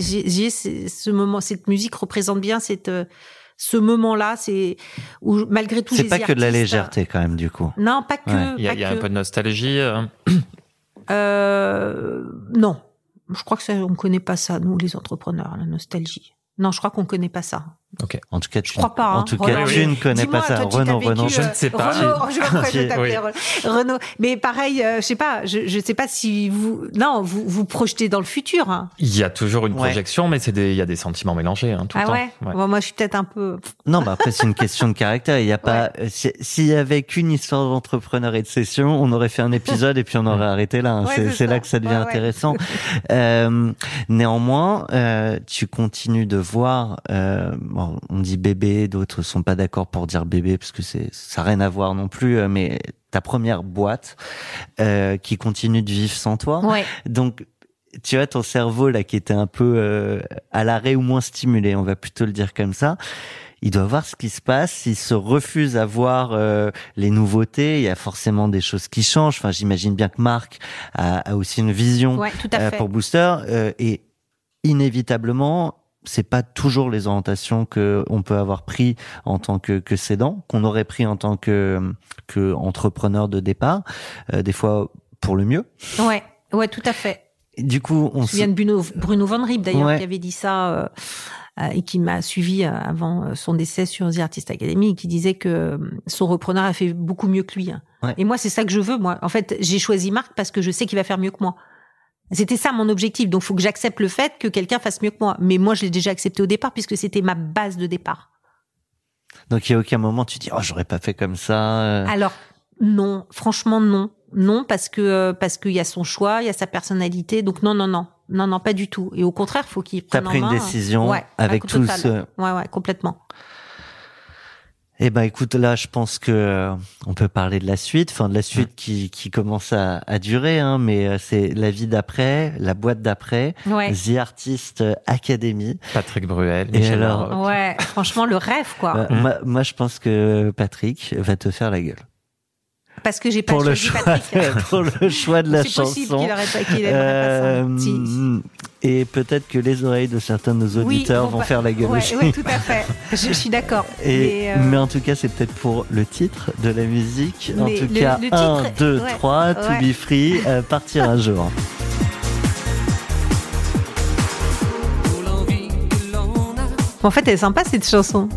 ce ce moment, cette musique représente bien cette, euh, ce moment-là. C'est où, malgré tout, C'est pas que de la légèreté quand même du coup. Non, pas que. Ouais. il y a, pas il y a un peu de nostalgie. euh. Euh, non. Je crois que ça, on connaît pas ça, nous, les entrepreneurs, la nostalgie. Non, je crois qu'on connaît pas ça. Ok. En tout cas, tu, Je crois pas, En hein. tout cas, Renaud, tu oui. ne connais pas ça. Renaud, Renaud. Je ne euh, sais pas. Renaud, je Oui. t'appelais Renaud. Renaud. Mais pareil, euh, je sais pas, je, je sais pas si vous, non, vous vous projetez dans le futur. hein. Il y a toujours une Ouais. projection, mais c'est des, il y a des sentiments mélangés hein, tout le Ah temps. ouais. Bon, moi, je suis peut-être un peu. Non, bah après c'est une question de caractère. Il y a pas. euh, si- S'il y avait qu'une histoire d'entrepreneur et de session, on aurait fait un épisode et puis on aurait arrêté là. hein. Ouais, c'est là que ça devient Ouais, ouais. intéressant. Euh, néanmoins, euh, tu continues de voir. Euh, on dit bébé, d'autres sont pas d'accord pour dire bébé parce que c'est ça n'a rien à voir non plus. euh, Mais ta première boîte euh, qui continue de vivre sans toi. Ouais. Donc, tu vois, ton cerveau, là, qui était un peu euh, à l'arrêt ou moins stimulé, on va plutôt le dire comme ça, il doit voir ce qui se passe. Il se refuse à voir euh, les nouveautés. Il y a forcément des choses qui changent. Enfin, j'imagine bien que Marc a, a aussi une vision Ouais, tout à euh, fait. pour Booster. euh, et inévitablement, c'est pas toujours les orientations que on peut avoir pris en tant que, que cédant, qu'on aurait pris en tant que, que entrepreneur de départ. Euh, des fois, pour le mieux. Ouais. Ouais, tout à fait. Du coup, on Je me se... souviens de Bruno, Bruno Van Riep d'ailleurs Ouais. qui avait dit ça euh, euh, et qui m'a suivi euh, avant euh, son décès sur The Artist Academy qui disait que son repreneur a fait beaucoup mieux que lui. hein. Ouais. Et moi c'est ça que je veux moi. En fait j'ai choisi Marc parce que je sais qu'il va faire mieux que moi. C'était ça mon objectif. Donc faut que j'accepte le fait que quelqu'un fasse mieux que moi. Mais moi je l'ai déjà accepté au départ puisque c'était ma base de départ. Donc il y a aucun moment tu dis oh j'aurais pas fait comme ça. euh. Alors non, franchement non, non parce que euh, parce qu'il y a son choix, il y a sa personnalité. Donc non non non non non pas du tout. Et au contraire faut qu'il T'as prenne en pris une décision Ouais, avec tout total. ce. Ouais ouais complètement. Eh ben écoute là je pense que euh, on peut parler de la suite, enfin de la suite qui qui commence à, à durer hein, mais euh, c'est la vie d'après, la boîte d'après, Ouais. The Artist Academy. Patrick Bruel, Et Michel alors. Ouais, franchement, le rêve, quoi. Euh, moi, moi je pense que Patrick va te faire la gueule Parce que j'ai pas pour le choisi choix Patrick. pour le choix de la C'est possible chanson. qu'il aurait pas, qu'il aimerait pas ça. Si. Euh, Et peut-être que les oreilles de certains de nos Oui, auditeurs vont faire la gueule ouais, tout à fait. Je, je suis d'accord. Et, Mais, euh, mais en tout cas, c'est peut-être pour le titre de la musique. en tout le- cas, le titre, 1, 2, ouais, 3, To ouais. Be Free, euh, partir un jour. En fait, elle est sympa cette chanson.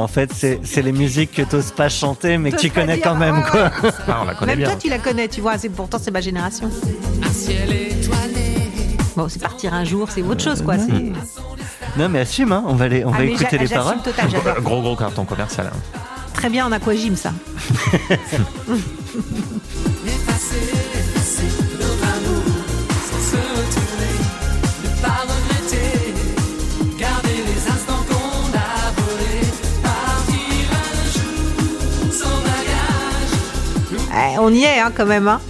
En fait, c'est c'est les musiques que t'oses pas chanter, mais que tu connais dire, quand même, ouais, quoi. Ah, on la connaît Même bien. toi, tu la connais, tu vois. C'est pourtant c'est ma génération. Un ciel étoilé. Bon, c'est partir un jour, c'est autre chose, quoi. C'est. Non, mais assume, hein. On va, les, on Ah, va écouter les paroles. total. Gros gros carton commercial. hein. Très bien en aquagym, ça. Eh, on y est, hein, quand même. Hein.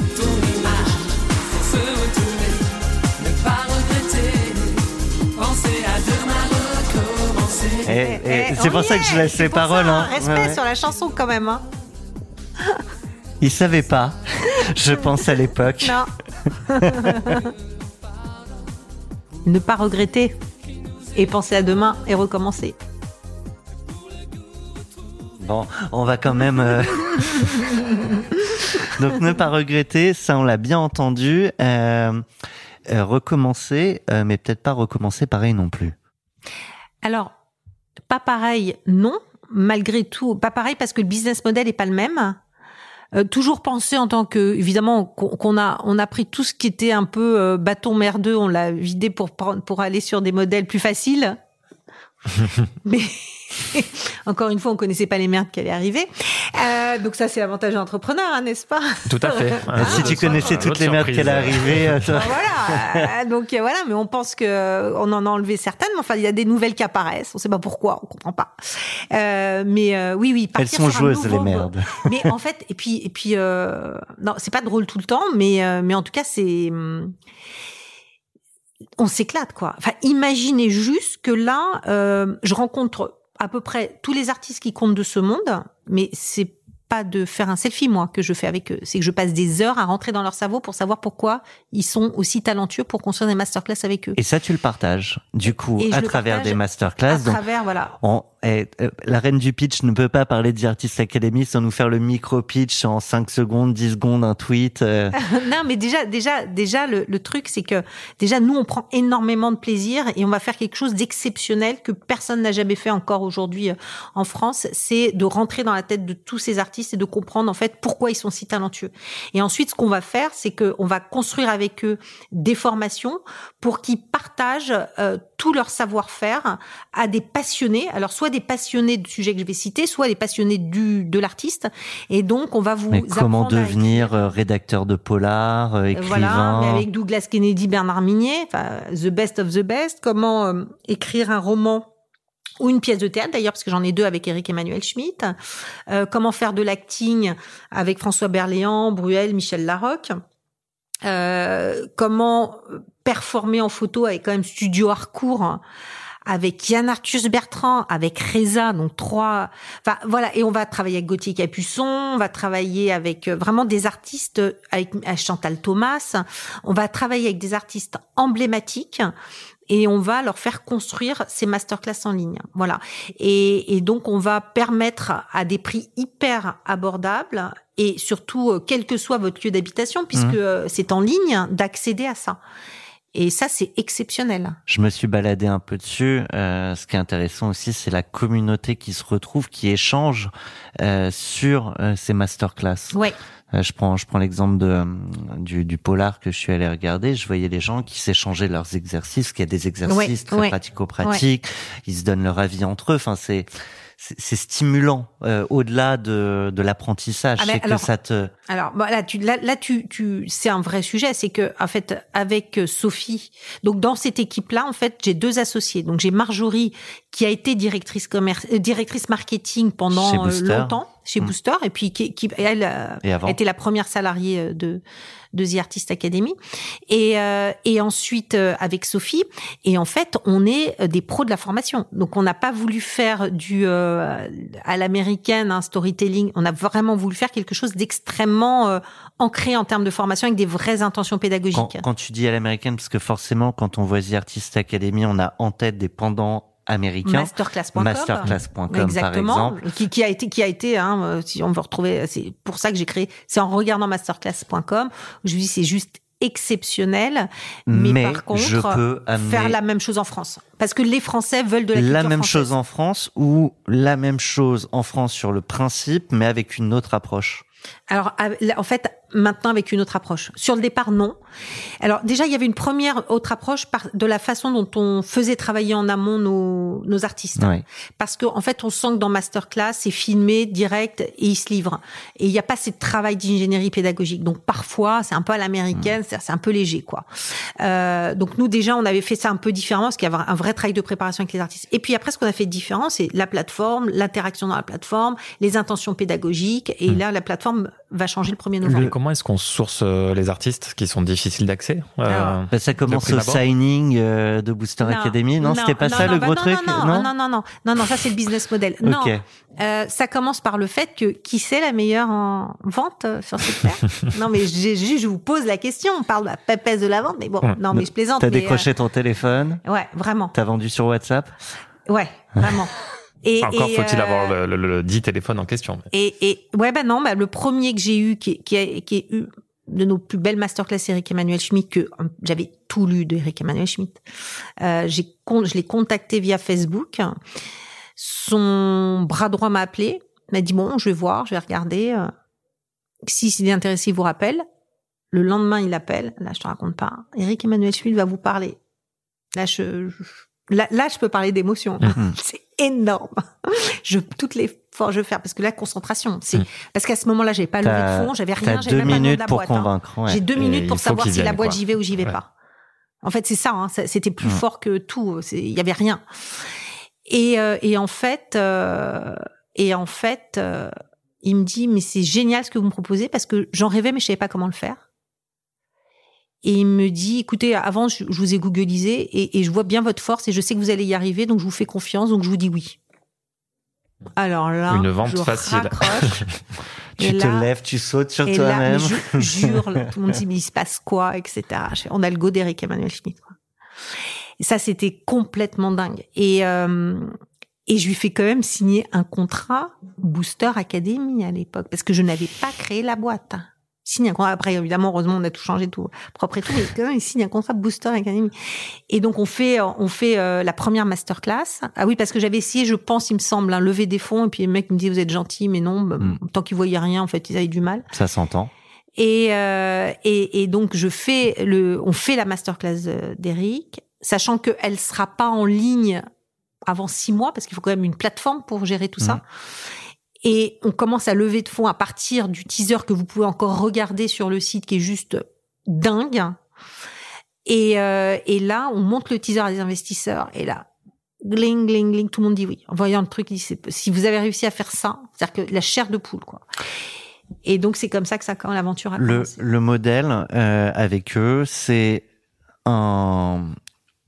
Et Eh, c'est pour ça que je laisse les paroles. hein. Hein. Respect Ouais, ouais. sur la chanson, quand même. Hein. Il savait pas, je pense à l'époque. Non. ne pas regretter et penser à demain et recommencer. Bon, on va quand même. euh, Donc ne pas regretter, ça on l'a bien entendu. Euh, euh, recommencer, euh, mais peut-être pas recommencer pareil non plus. Alors, pas pareil, non. Malgré tout, pas pareil parce que le business model est pas le même. Euh, toujours penser en tant que évidemment qu'on a on a pris tout ce qui était un peu euh, bâton merdeux, on l'a vidé pour pour aller sur des modèles plus faciles. Mais encore une fois, on connaissait pas les merdes qui allaient arriver. Euh, donc ça, c'est l'avantage d'entrepreneur, hein, n'est-ce pas? Tout à fait. Euh, si tu connaissais toutes les merdes qu'elle est arrivée, euh, toi- voilà. Euh, donc euh, voilà, mais on pense que on en a enlevé certaines. Mais enfin, il y a des nouvelles qui apparaissent. On sait pas pourquoi, on comprend pas. Euh, mais euh, oui, oui. elles sont joueuses les merdes. Mais en fait, et puis et puis euh, non, c'est pas drôle tout le temps, mais euh, mais en tout cas, c'est hum, on s'éclate quoi. Enfin, imaginez juste que là, euh, je rencontre à peu près tous les artistes qui comptent de ce monde, mais c'est pas de faire un selfie moi que je fais avec eux, c'est que je passe des heures à rentrer dans leur cerveau pour savoir pourquoi ils sont aussi talentueux pour construire des masterclass avec eux. Et ça, tu le partages, du coup, à travers des à masterclass. Donc, travers voilà. on- eh, euh, la reine du pitch ne peut pas parler The Artist Academy sans nous faire le micro-pitch en 5 secondes, 10 secondes, un tweet. euh. non, mais déjà, déjà, déjà, le, truc, c'est que déjà, nous, on prend énormément de plaisir et on va faire quelque chose d'exceptionnel que personne n'a jamais fait encore aujourd'hui euh, en France. C'est de rentrer dans la tête de tous ces artistes et de comprendre en fait pourquoi ils sont si talentueux. Et ensuite, ce qu'on va faire, c'est que on va construire avec eux des formations pour qu'ils partagent tout leur savoir-faire à des passionnés. Alors, soit des passionnés du sujet que je vais citer, soit des passionnés du de l'artiste. Et donc, on va vous Mais comment à devenir euh, rédacteur de polar, euh, écrivain voilà, mais avec Douglas Kennedy, Bernard Minier, enfin, the best of the best. Comment euh, écrire un roman ou une pièce de théâtre d'ailleurs parce que j'en ai deux avec Eric Emmanuel Schmitt. Euh, comment faire de l'acting avec François Berléand, Bruel, Michel Larocque. Euh, comment performer en photo avec quand même Studio Harcourt avec Yann Arthus Bertrand, avec Reza, donc trois. Enfin voilà, et on va travailler avec Gauthier Capuçon, on va travailler avec euh, vraiment des artistes, euh, avec Chantal Thomas, on va travailler avec des artistes emblématiques et on va leur faire construire ces masterclass en ligne. Voilà. Et, et donc on va permettre à des prix hyper abordables et surtout euh, quel que soit votre lieu d'habitation, puisque euh, c'est en ligne, d'accéder à ça. Et ça, c'est exceptionnel. Je me suis baladé un peu dessus. Euh, ce qui est intéressant aussi, c'est la communauté qui se retrouve, qui échange euh, sur euh, ces masterclass. Ouais. Euh, je prends, je prends l'exemple de euh, du, du polar que je suis allé regarder. Je voyais les gens qui s'échangeaient leurs exercices, qu'il y a des exercices Ouais, très ouais. pratico-pratiques. Ils se donnent leur avis entre eux. Enfin, c'est c'est stimulant euh, au-delà de de l'apprentissage. Ah, c'est que alors- ça te Alors bon, là, tu, là, là, tu, tu, c'est un vrai sujet. C'est que en fait, avec euh, Sophie, donc dans cette équipe-là, en fait, j'ai deux associés. Donc j'ai Marjorie qui a été directrice commerce, euh, directrice marketing pendant Chez euh, longtemps chez Mm. Booster, et puis qui, qui elle euh, et a été la première salariée de de The Artist Academy. Et euh, et ensuite euh, avec Sophie. Et en fait on est euh, des pros de la formation. Donc on n'a pas voulu faire du euh, à l'américaine un storytelling. On a vraiment voulu faire quelque chose d'extrêmement euh, ancré en termes de formation avec des vraies intentions pédagogiques. Quand, quand tu dis à l'américaine, parce que forcément, quand on voit The Artist Academy, on a en tête des pendants américains. masterclass.com Masterclass.com, par Exactement, exemple. qui, qui a été, qui a été, hein, euh, si on veut retrouver, c'est pour ça que j'ai créé, c'est en regardant masterclass.com, je vous dis c'est juste exceptionnel, mais, Mais, par contre, je peux faire la même chose en France, parce que les Français veulent de la, la même française. chose en France ou la même chose en France sur le principe, mais avec une autre approche. Alors, en fait, maintenant avec une autre approche. Sur le départ, non. Alors, déjà, il y avait une première autre approche par, de la façon dont on faisait travailler en amont nos, nos artistes. Ouais. Parce qu'en en fait, on sent que dans Masterclass, c'est filmé, direct, et ils se livrent. Et il n'y a pas ce travail d'ingénierie pédagogique. Donc, parfois, c'est un peu à l'américaine, c'est-à-dire c'est un peu léger, quoi. Euh, donc, nous, déjà, on avait fait ça un peu différemment, parce qu'il y avait un vrai travail de préparation avec les artistes. Et puis après, ce qu'on a fait différent, c'est la plateforme, l'interaction dans la plateforme, les intentions pédagogiques. Et là, la plateforme va changer le 1er novembre. Le- comment est-ce qu'on source euh, les artistes qui sont difficiles d'accès euh, Alors, Bah, ça commence au signing euh, de Booster Academy, non, C'était pas ça le bah gros non, truc non, non, non, non, non, non, ça c'est le business model. Non. Euh, ça commence par le fait que qui c'est la meilleure en vente sur cette terre? Non, mais j'ai- je vous pose la question. On parle de la pépesse de la vente, mais bon, Ouais. non, mais je plaisante. T'as décroché ton téléphone, ouais, vraiment. t'as vendu sur WhatsApp? Ouais, vraiment. Et, Encore faut-il euh, avoir le, le, le dit téléphone en question. Et, et ouais, bah non, bah, le premier que j'ai eu, qui, qui, a, qui est eu de nos plus belles masterclass, Eric Emmanuel Schmitt, que euh, j'avais tout lu de Eric Emmanuel Schmitt. Euh, j'ai, je l'ai contacté via Facebook. Son bras droit m'a appelé, m'a dit bon, je vais voir, je vais regarder. euh, Si s'il est intéressé, il vous rappelle. Le lendemain, il appelle. Là, je te raconte pas. Eric Emmanuel Schmitt va vous parler. Là, je, je- là, là, je peux parler d'émotion. Mhm. C'est énorme. Je toutes les fois je vais faire parce que la concentration, c'est Mm. parce qu'à ce moment-là, j'avais pas levé de fonds, j'avais rien, j'avais même pas de la pour boîte. hein. ouais. J'ai deux Et minutes pour savoir si la boîte j'y vais ou j'y vais Ouais. pas. En fait, c'est ça. hein, C'était plus Mm. fort que tout. Il y avait rien. Et, euh, et en fait, euh, et en fait, euh, il me dit mais c'est génial ce que vous me proposez parce que j'en rêvais mais je savais pas comment le faire. Et il me dit, écoutez, avant, je, je vous ai googlisé et, et je vois bien votre force et je sais que vous allez y arriver, donc je vous fais confiance, donc je vous dis oui. Alors là, Une vente je facile. Tu Et te là- lèves, tu sautes sur toi-même. je jure, tout le monde dit, mais il se passe quoi, etc. On a le go d'Eric Emmanuel Schmitt. quoi. Et ça, c'était complètement dingue. Et, euh, Et je lui fais quand même signer un contrat Booster Academy à l'époque, parce que je n'avais pas créé la boîte. Il Signe un contrat. Après, évidemment, heureusement, on a tout changé, tout propre et tout, mais quand même, il signe un contrat Booster Academy. Et donc, on fait, on fait euh, la première masterclass. Ah oui, parce que j'avais essayé, je pense, il me semble, un lever des fonds, et puis le mec me dit, vous êtes gentil, mais non, bah, Mm. tant qu'ils voyaient rien, en fait, ils avaient du mal. Ça s'entend. Et, euh, et, et donc je fais le, on fait la masterclass euh, d'Eric, sachant qu'elle sera pas en ligne avant six mois parce qu'il faut quand même une plateforme pour gérer tout ça. Et on commence à lever de fonds à partir du teaser que vous pouvez encore regarder sur le site qui est juste dingue. Et, euh, et là, on monte le teaser à des investisseurs et là, gling, gling, gling, tout le monde dit oui. En voyant le truc, il dit, si vous avez réussi à faire ça, c'est-à-dire que la chair de poule, quoi. Et donc c'est comme ça que ça quand l'aventure a Le, commencé. le modèle euh, avec eux, c'est un,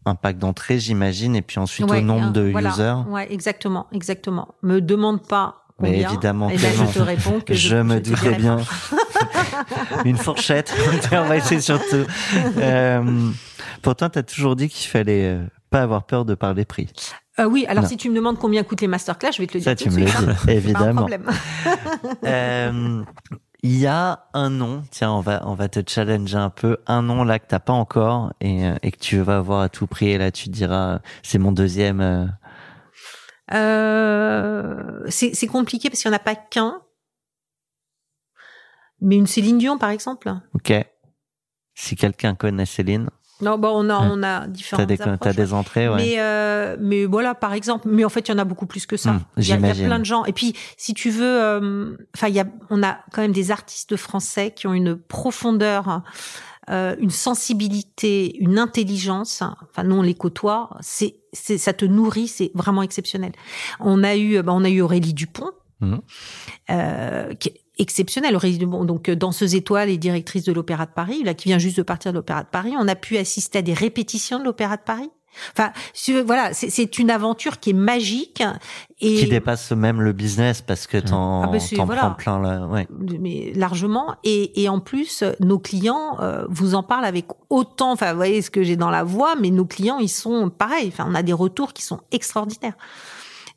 un pack d'entrée, j'imagine, et puis ensuite Ouais, au nombre de voilà. users. Ouais, exactement, exactement. Me demande pas Mais évidemment et que ben, je te réponds que je, je me te doutais bien. Une fourchette. On va essayer surtout. Euh, pourtant, tu as toujours dit qu'il fallait euh, pas avoir peur de parler prix. Euh, oui, alors Non. si tu me demandes combien coûtent les masterclass, je vais te le dire Ça, tu me suite. l'as hein. Pas un évidemment. Euh, Il y a un nom, tiens, on va on va te challenger un peu, un nom là que t'as pas encore et, et que tu vas avoir à tout prix et là tu te diras c'est mon deuxième. Euh, c'est compliqué parce qu'il n'y en a pas qu'un. Mais une Céline Dion, par exemple. ok. Si quelqu'un connaît Céline, Non, bon, on a, Hmm. on a différentes t'as des approches, t'as ouais. des entrées, ouais. Mais euh, mais voilà par exemple mais en fait il y en a beaucoup plus que ça. Hmm, Il y, a- il y a plein de gens et puis si tu veux euh, enfin il y a on a quand même des artistes français qui ont une profondeur euh, une sensibilité, une intelligence. Enfin, nous on les côtoie. C'est, c'est, ça te nourrit. C'est vraiment exceptionnel. On a eu, bah, on a eu Aurélie Dupont, Mhm. euh, qui est exceptionnelle. Aurélie Dupont, donc euh, danseuse étoile et directrice de l'Opéra de Paris, là qui vient juste de partir de l'Opéra de Paris. On a pu assister à des répétitions de l'Opéra de Paris. Enfin, si- voilà, c'est, c'est une aventure qui est magique et Qui dépasse même le business parce que t'en Ah bah c'est- t'en voilà. prends plein là. Ouais. mais largement et, et en plus nos clients euh, vous en parlent avec autant enfin vous voyez ce que j'ai dans la voix mais nos clients ils sont pareils enfin on a des retours qui sont extraordinaires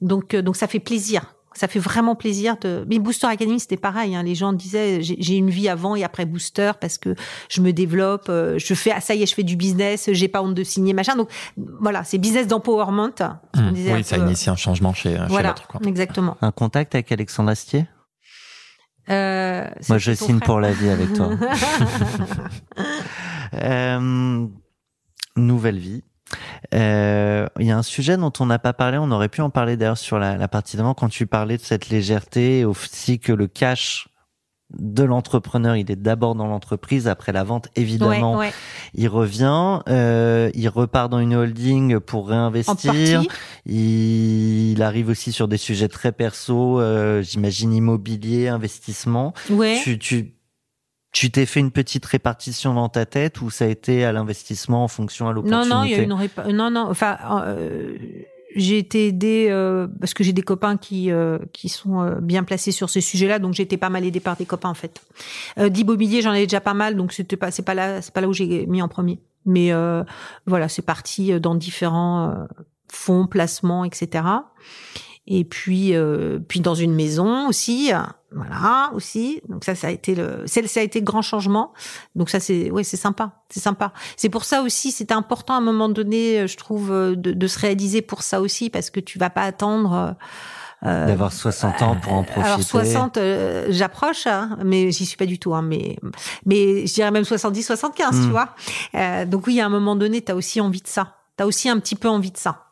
donc euh, donc ça fait plaisir ça fait vraiment plaisir de mais Booster Academy c'était pareil hein. les gens disaient j'ai j'ai une vie avant et après Booster parce que je me développe euh, je fais ah ça y est je fais du business j'ai pas honte de signer machin donc voilà c'est business d'empowerment Mmh. Oui, ça peu. initie un changement chez, chez voilà l'autre. quoi. exactement Un contact avec Alexandre Astier? Euh, Moi, je signe frère. pour la vie avec toi. Euh, nouvelle vie. Euh, Il y a un sujet dont on n'a pas parlé, on aurait pu en parler d'ailleurs sur la, la partie d'avant quand tu parlais de cette légèreté, et aussi que le cash de l'entrepreneur, il est d'abord dans l'entreprise, après la vente, évidemment, ouais, ouais. il revient, euh, il repart dans une holding pour réinvestir, il arrive aussi sur des sujets très perso, euh, j'imagine immobilier, investissement. ouais. Tu, tu, tu t'es fait une petite répartition dans ta tête ou ça a été à l'investissement en fonction à Non, l'opportunité non, il y a une répa- non, non. Enfin, euh, j'ai été aidée euh, parce que j'ai des copains qui euh, qui sont euh, bien placés sur ces sujets-là, donc j'ai été pas mal aidée par des copains en fait. Euh, D'immobilier, j'en ai déjà pas mal, donc c'était pas c'est pas là c'est pas là où j'ai mis en premier. Mais euh, voilà, c'est parti dans différents euh, fonds, placements, etc. Et puis euh, puis dans une maison aussi, euh, voilà aussi. Donc ça ça a été le ça a été le grand changement. Donc ça c'est ouais c'est sympa, c'est sympa. C'est pour ça aussi, c'est important à un moment donné, euh, je trouve, euh, de, de se réaliser pour ça aussi, parce que tu vas pas attendre. euh, D'avoir 60 ans pour en profiter. alors 60, euh, j'approche, hein, mais j'y suis pas du tout. Hein, mais mais je dirais même 70, 75, Mm. tu vois. Euh, donc oui, à un moment donné, tu as aussi envie de ça. Tu as aussi un petit peu envie de ça.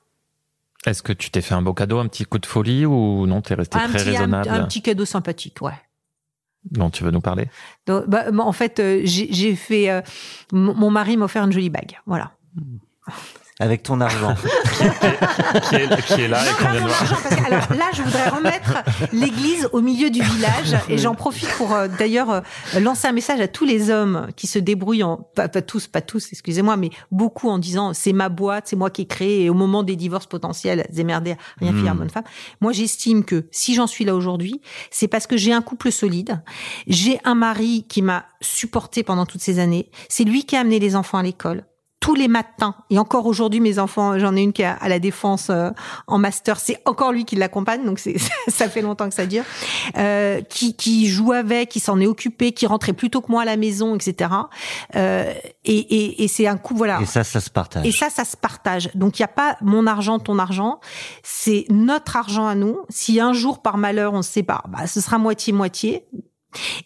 Est-ce que tu t'es fait un beau cadeau, un petit coup de folie ou non, t'es resté Un très petit, raisonnable un petit cadeau sympathique, ouais. dont tu veux nous parler? Donc, bah, bah, en fait, euh, j'ai j'ai fait. euh, mon mon mari m'a offert une jolie bague, voilà. Avec ton argent. qui, est, qui est là et qu'on vient de voir. L'argent, parce que, alors là, je voudrais remettre l'église au milieu du village et j'en profite pour euh, d'ailleurs euh, lancer un message à tous les hommes qui se débrouillent en pas, pas tous, pas tous, excusez-moi, mais beaucoup en disant c'est ma boîte, c'est moi qui ai créé et au moment des divorces potentiels, démerdez, rien Mm. faire, bonne femme. Moi, j'estime que si j'en suis là aujourd'hui, c'est parce que j'ai un couple solide, j'ai un mari qui m'a supporté pendant toutes ces années, c'est lui qui a amené les enfants à l'école tous les matins. Et encore aujourd'hui, mes enfants, j'en ai une qui est à la défense euh, en master. C'est encore lui qui l'accompagne, donc c'est ça fait longtemps que ça dure. Euh, qui, qui joue avec, qui s'en est occupé, qui rentrait plus tôt que moi à la maison, etc. Euh, et et, et c'est un coup, voilà. Et ça, ça se partage. Et ça, ça se partage. Donc, il n'y a pas mon argent, ton argent. C'est notre argent à nous. Si un jour, par malheur, on se sépare, bah, ce sera moitié-moitié.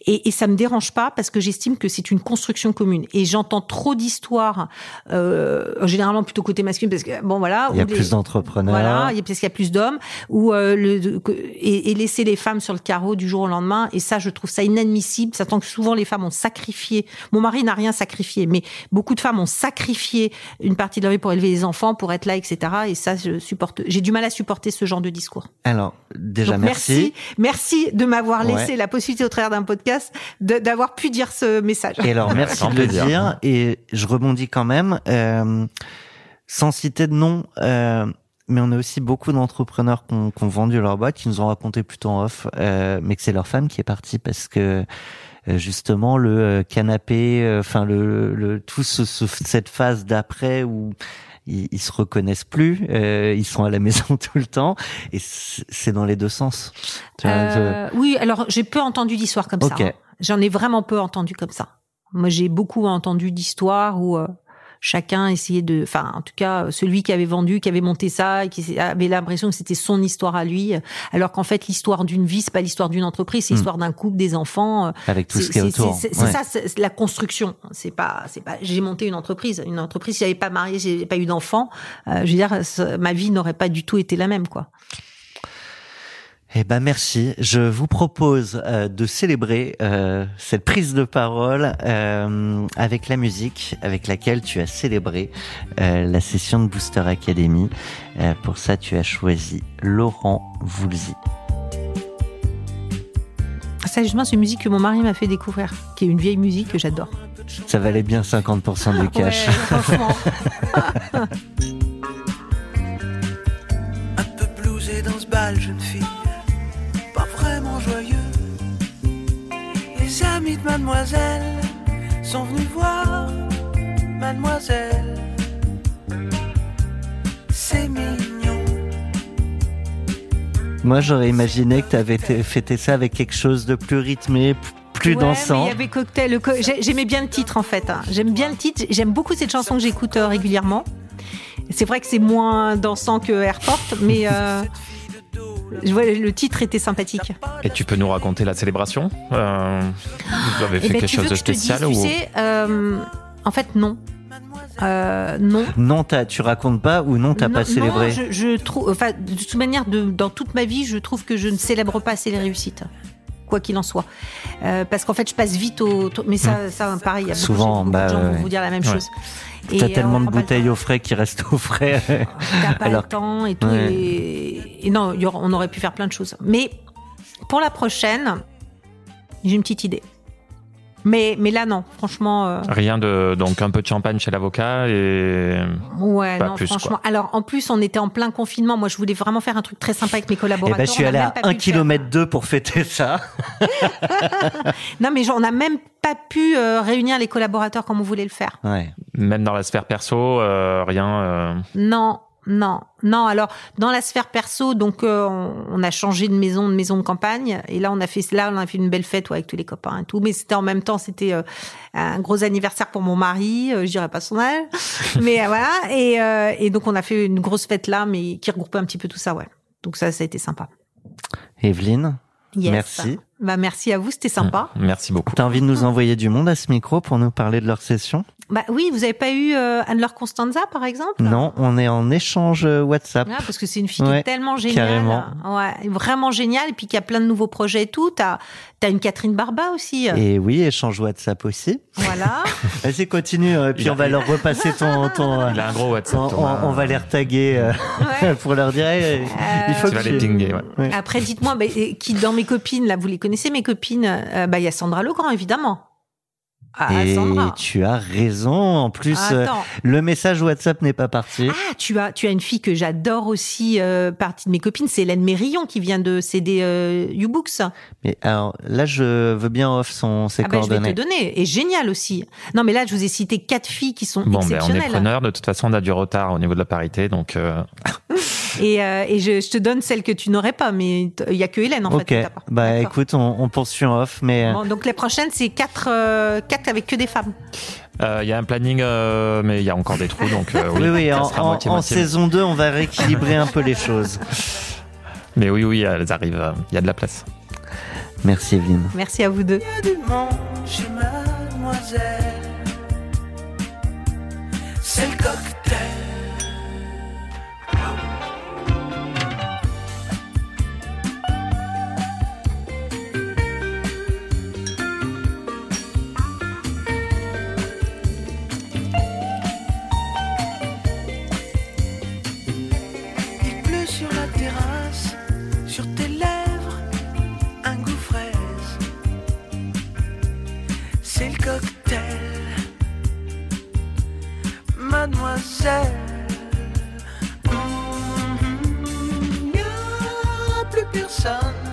Et, et ça me dérange pas parce que j'estime que c'est une construction commune. Et j'entends trop d'histoires, euh, généralement plutôt côté masculin, parce que bon voilà. Il y a plus d'entrepreneurs. Voilà, il y a parce qu'il y a plus d'hommes ou euh, le et, et laisser les femmes sur le carreau du jour au lendemain. Et ça, je trouve ça inadmissible. Ça tant que souvent les femmes ont sacrifié. Mon mari n'a rien sacrifié, mais beaucoup de femmes ont sacrifié une partie de leur vie pour élever les enfants, pour être là, etc. Et ça, je supporte. J'ai du mal à supporter ce genre de discours. Alors, déjà, Donc, merci. merci, merci de m'avoir laissé la possibilité au travers d'un podcast de- d'avoir pu dire ce message. Et alors, merci de le dire. Et je rebondis quand même, euh, sans citer de nom, euh, mais on a aussi beaucoup d'entrepreneurs qui ont, vendu leur boîte, qui nous ont raconté plutôt en off, euh, mais que c'est leur femme qui est partie parce que justement le canapé, euh, enfin le, le tout ce, ce- cette phase d'après où ils, ils se reconnaissent plus, euh, ils sont à la maison tout le temps, et c'est dans les deux sens. Tu vois, je- Euh, Oui, alors j'ai peu entendu d'histoires comme ça. hein. J'en ai vraiment peu entendu comme ça. Moi, j'ai beaucoup entendu d'histoires où euh, chacun essayait de, enfin, en tout cas, celui qui avait vendu, qui avait monté ça, qui avait l'impression que c'était son histoire à lui, alors qu'en fait, l'histoire d'une vie, c'est pas l'histoire d'une entreprise, c'est Hmm. l'histoire d'un couple, des enfants. euh, avec tout ce qui est autour. c'est- Ouais. ça, c'est la construction. C'est pas, c'est pas. J'ai monté une entreprise. Une entreprise. Si j'avais pas marié, j'avais pas eu d'enfants, euh, je veux dire, ma vie n'aurait pas du tout été la même, quoi. Eh ben merci. Je vous propose euh, de célébrer euh, cette prise de parole euh, avec la musique avec laquelle tu as célébré euh, la session de Booster Academy. Euh, pour ça, tu as choisi Laurent Voulzy. Ça, justement, c'est une musique que mon mari m'a fait découvrir, qui est une vieille musique que j'adore. Ça valait bien 50% du cash. Ouais, franchement. Un peu blousé dans ce bal, jeune fille, joyeux. Les amis de mademoiselle sont venus voir mademoiselle. C'est mignon. Moi, j'aurais imaginé que tu avais fêté ça avec quelque chose de plus rythmé, plus Ouais, dansant. il y avait cocktail. co- J'aimais bien le titre en fait. hein. J'aime bien le titre. J'aime beaucoup cette chanson que j'écoute euh, régulièrement. C'est vrai que c'est moins dansant que Airport, mais euh, je vois, le titre était sympathique. Et tu peux nous raconter la célébration? Euh, Vous avez fait Eh ben, quelque tu chose de dise, spécial tu ou sais, euh, en fait non. Euh, non. Non, tu racontes pas ou non, t'as pas célébré? non, je, je trouve, enfin, de toute manière, de, dans toute ma vie, je trouve que je ne célèbre pas assez les réussites, quoi qu'il en soit, Euh, parce qu'en fait, je passe vite au. Mais ça, ça, pareil, il y a Souvent, beaucoup bah, de gens ouais. vont vous dire la même Ouais. chose. T'as tellement euh, de bouteilles au frais qui restent au frais. T'as pas Alors- le temps et tout. Ouais. Et, et non, on aurait pu faire plein de choses. Mais pour la prochaine, j'ai une petite idée. Mais, mais là, non, franchement. euh, Rien de donc un peu de champagne chez l'avocat et Ouais, Pas non, plus, franchement. Alors, en plus, on était en plein confinement. Moi, je voulais vraiment faire un truc très sympa avec mes Eh collaborateurs. ben, je suis On a allé même à pas pu 1 le faire. km 2 pour fêter ça. Non, mais genre, on n'a même pas pu euh, réunir les collaborateurs comme on voulait le faire. Ouais. même dans la sphère perso, euh, rien. euh, Non, non, non. Alors, dans la sphère perso, donc, euh, on, on a changé de maison, de maison de campagne. Et là, on a fait, là, on a fait une belle fête ouais, avec tous les copains et tout. Mais c'était en même temps, c'était euh, un gros anniversaire pour mon mari. euh, je dirais pas son âge, mais euh, voilà. Et, euh, et donc, on a fait une grosse fête là, mais qui regroupait un petit peu tout ça, ouais. Donc ça, ça a été sympa. Evelyne, Yes. Merci. Bah, merci à vous, c'était sympa. Merci beaucoup. t'as envie de nous envoyer du monde à ce micro pour nous parler de leur session? Bah oui, vous avez pas eu euh, Anne-Laure Constanza, par exemple? Non, on est en échange euh, WhatsApp. Ah, parce que c'est une fille qui est tellement géniale. carrément. Ouais, vraiment géniale. Et puis qui a plein de nouveaux projets et tout. T'as as une Catherine Barba aussi. Et oui, échange WhatsApp aussi. Voilà. Vas-y, continue, euh, puis on va leur repasser ton... ton Il a un gros WhatsApp. on, Thomas. on- on va les retaguer euh, Ouais. pour leur dire hey, il faut Tu que vas les pinguer, ouais. Ouais. Après, dites-moi, bah, et qui dans mes copines, là, vous les connaissez, mes copines, euh, bah, il y a Sandra Legrand, évidemment. à Et Sandra. tu as raison. En plus, euh, le message WhatsApp n'est pas parti. Ah, tu as, tu as une fille que j'adore aussi, euh, partie de mes copines, c'est Hélène Mérillon qui vient de céder euh, U-Books. Mais alors là, je veux bien off son ses Ah ben, je vais coordonnées. te donner. Et génial aussi. Non, mais là, je vous ai cité quatre filles qui sont Bon, ben, on est exceptionnelles. preneur. De toute façon, on a du retard au niveau de la parité, donc euh, et euh, et je, je te donne celle que tu n'aurais pas, mais il y a que Hélène en ok. fait. pas. Bah écoute, on, on poursuit en off, mais euh, Bon, donc les prochaines, c'est quatre, euh, quatre avec que des femmes. euh, il y a un planning, euh, mais il y a encore des trous, donc euh, oui, oui, oui, en, en- moitié, en moitié. saison 2, on va rééquilibrer un peu les choses. Mais oui, oui, elles arrivent. Il y a de la place. Merci Evelyne. Merci à vous deux. y a du monde chez mademoiselle. C'est le cocktail. Mademoiselle. Mhm. Y a plus personne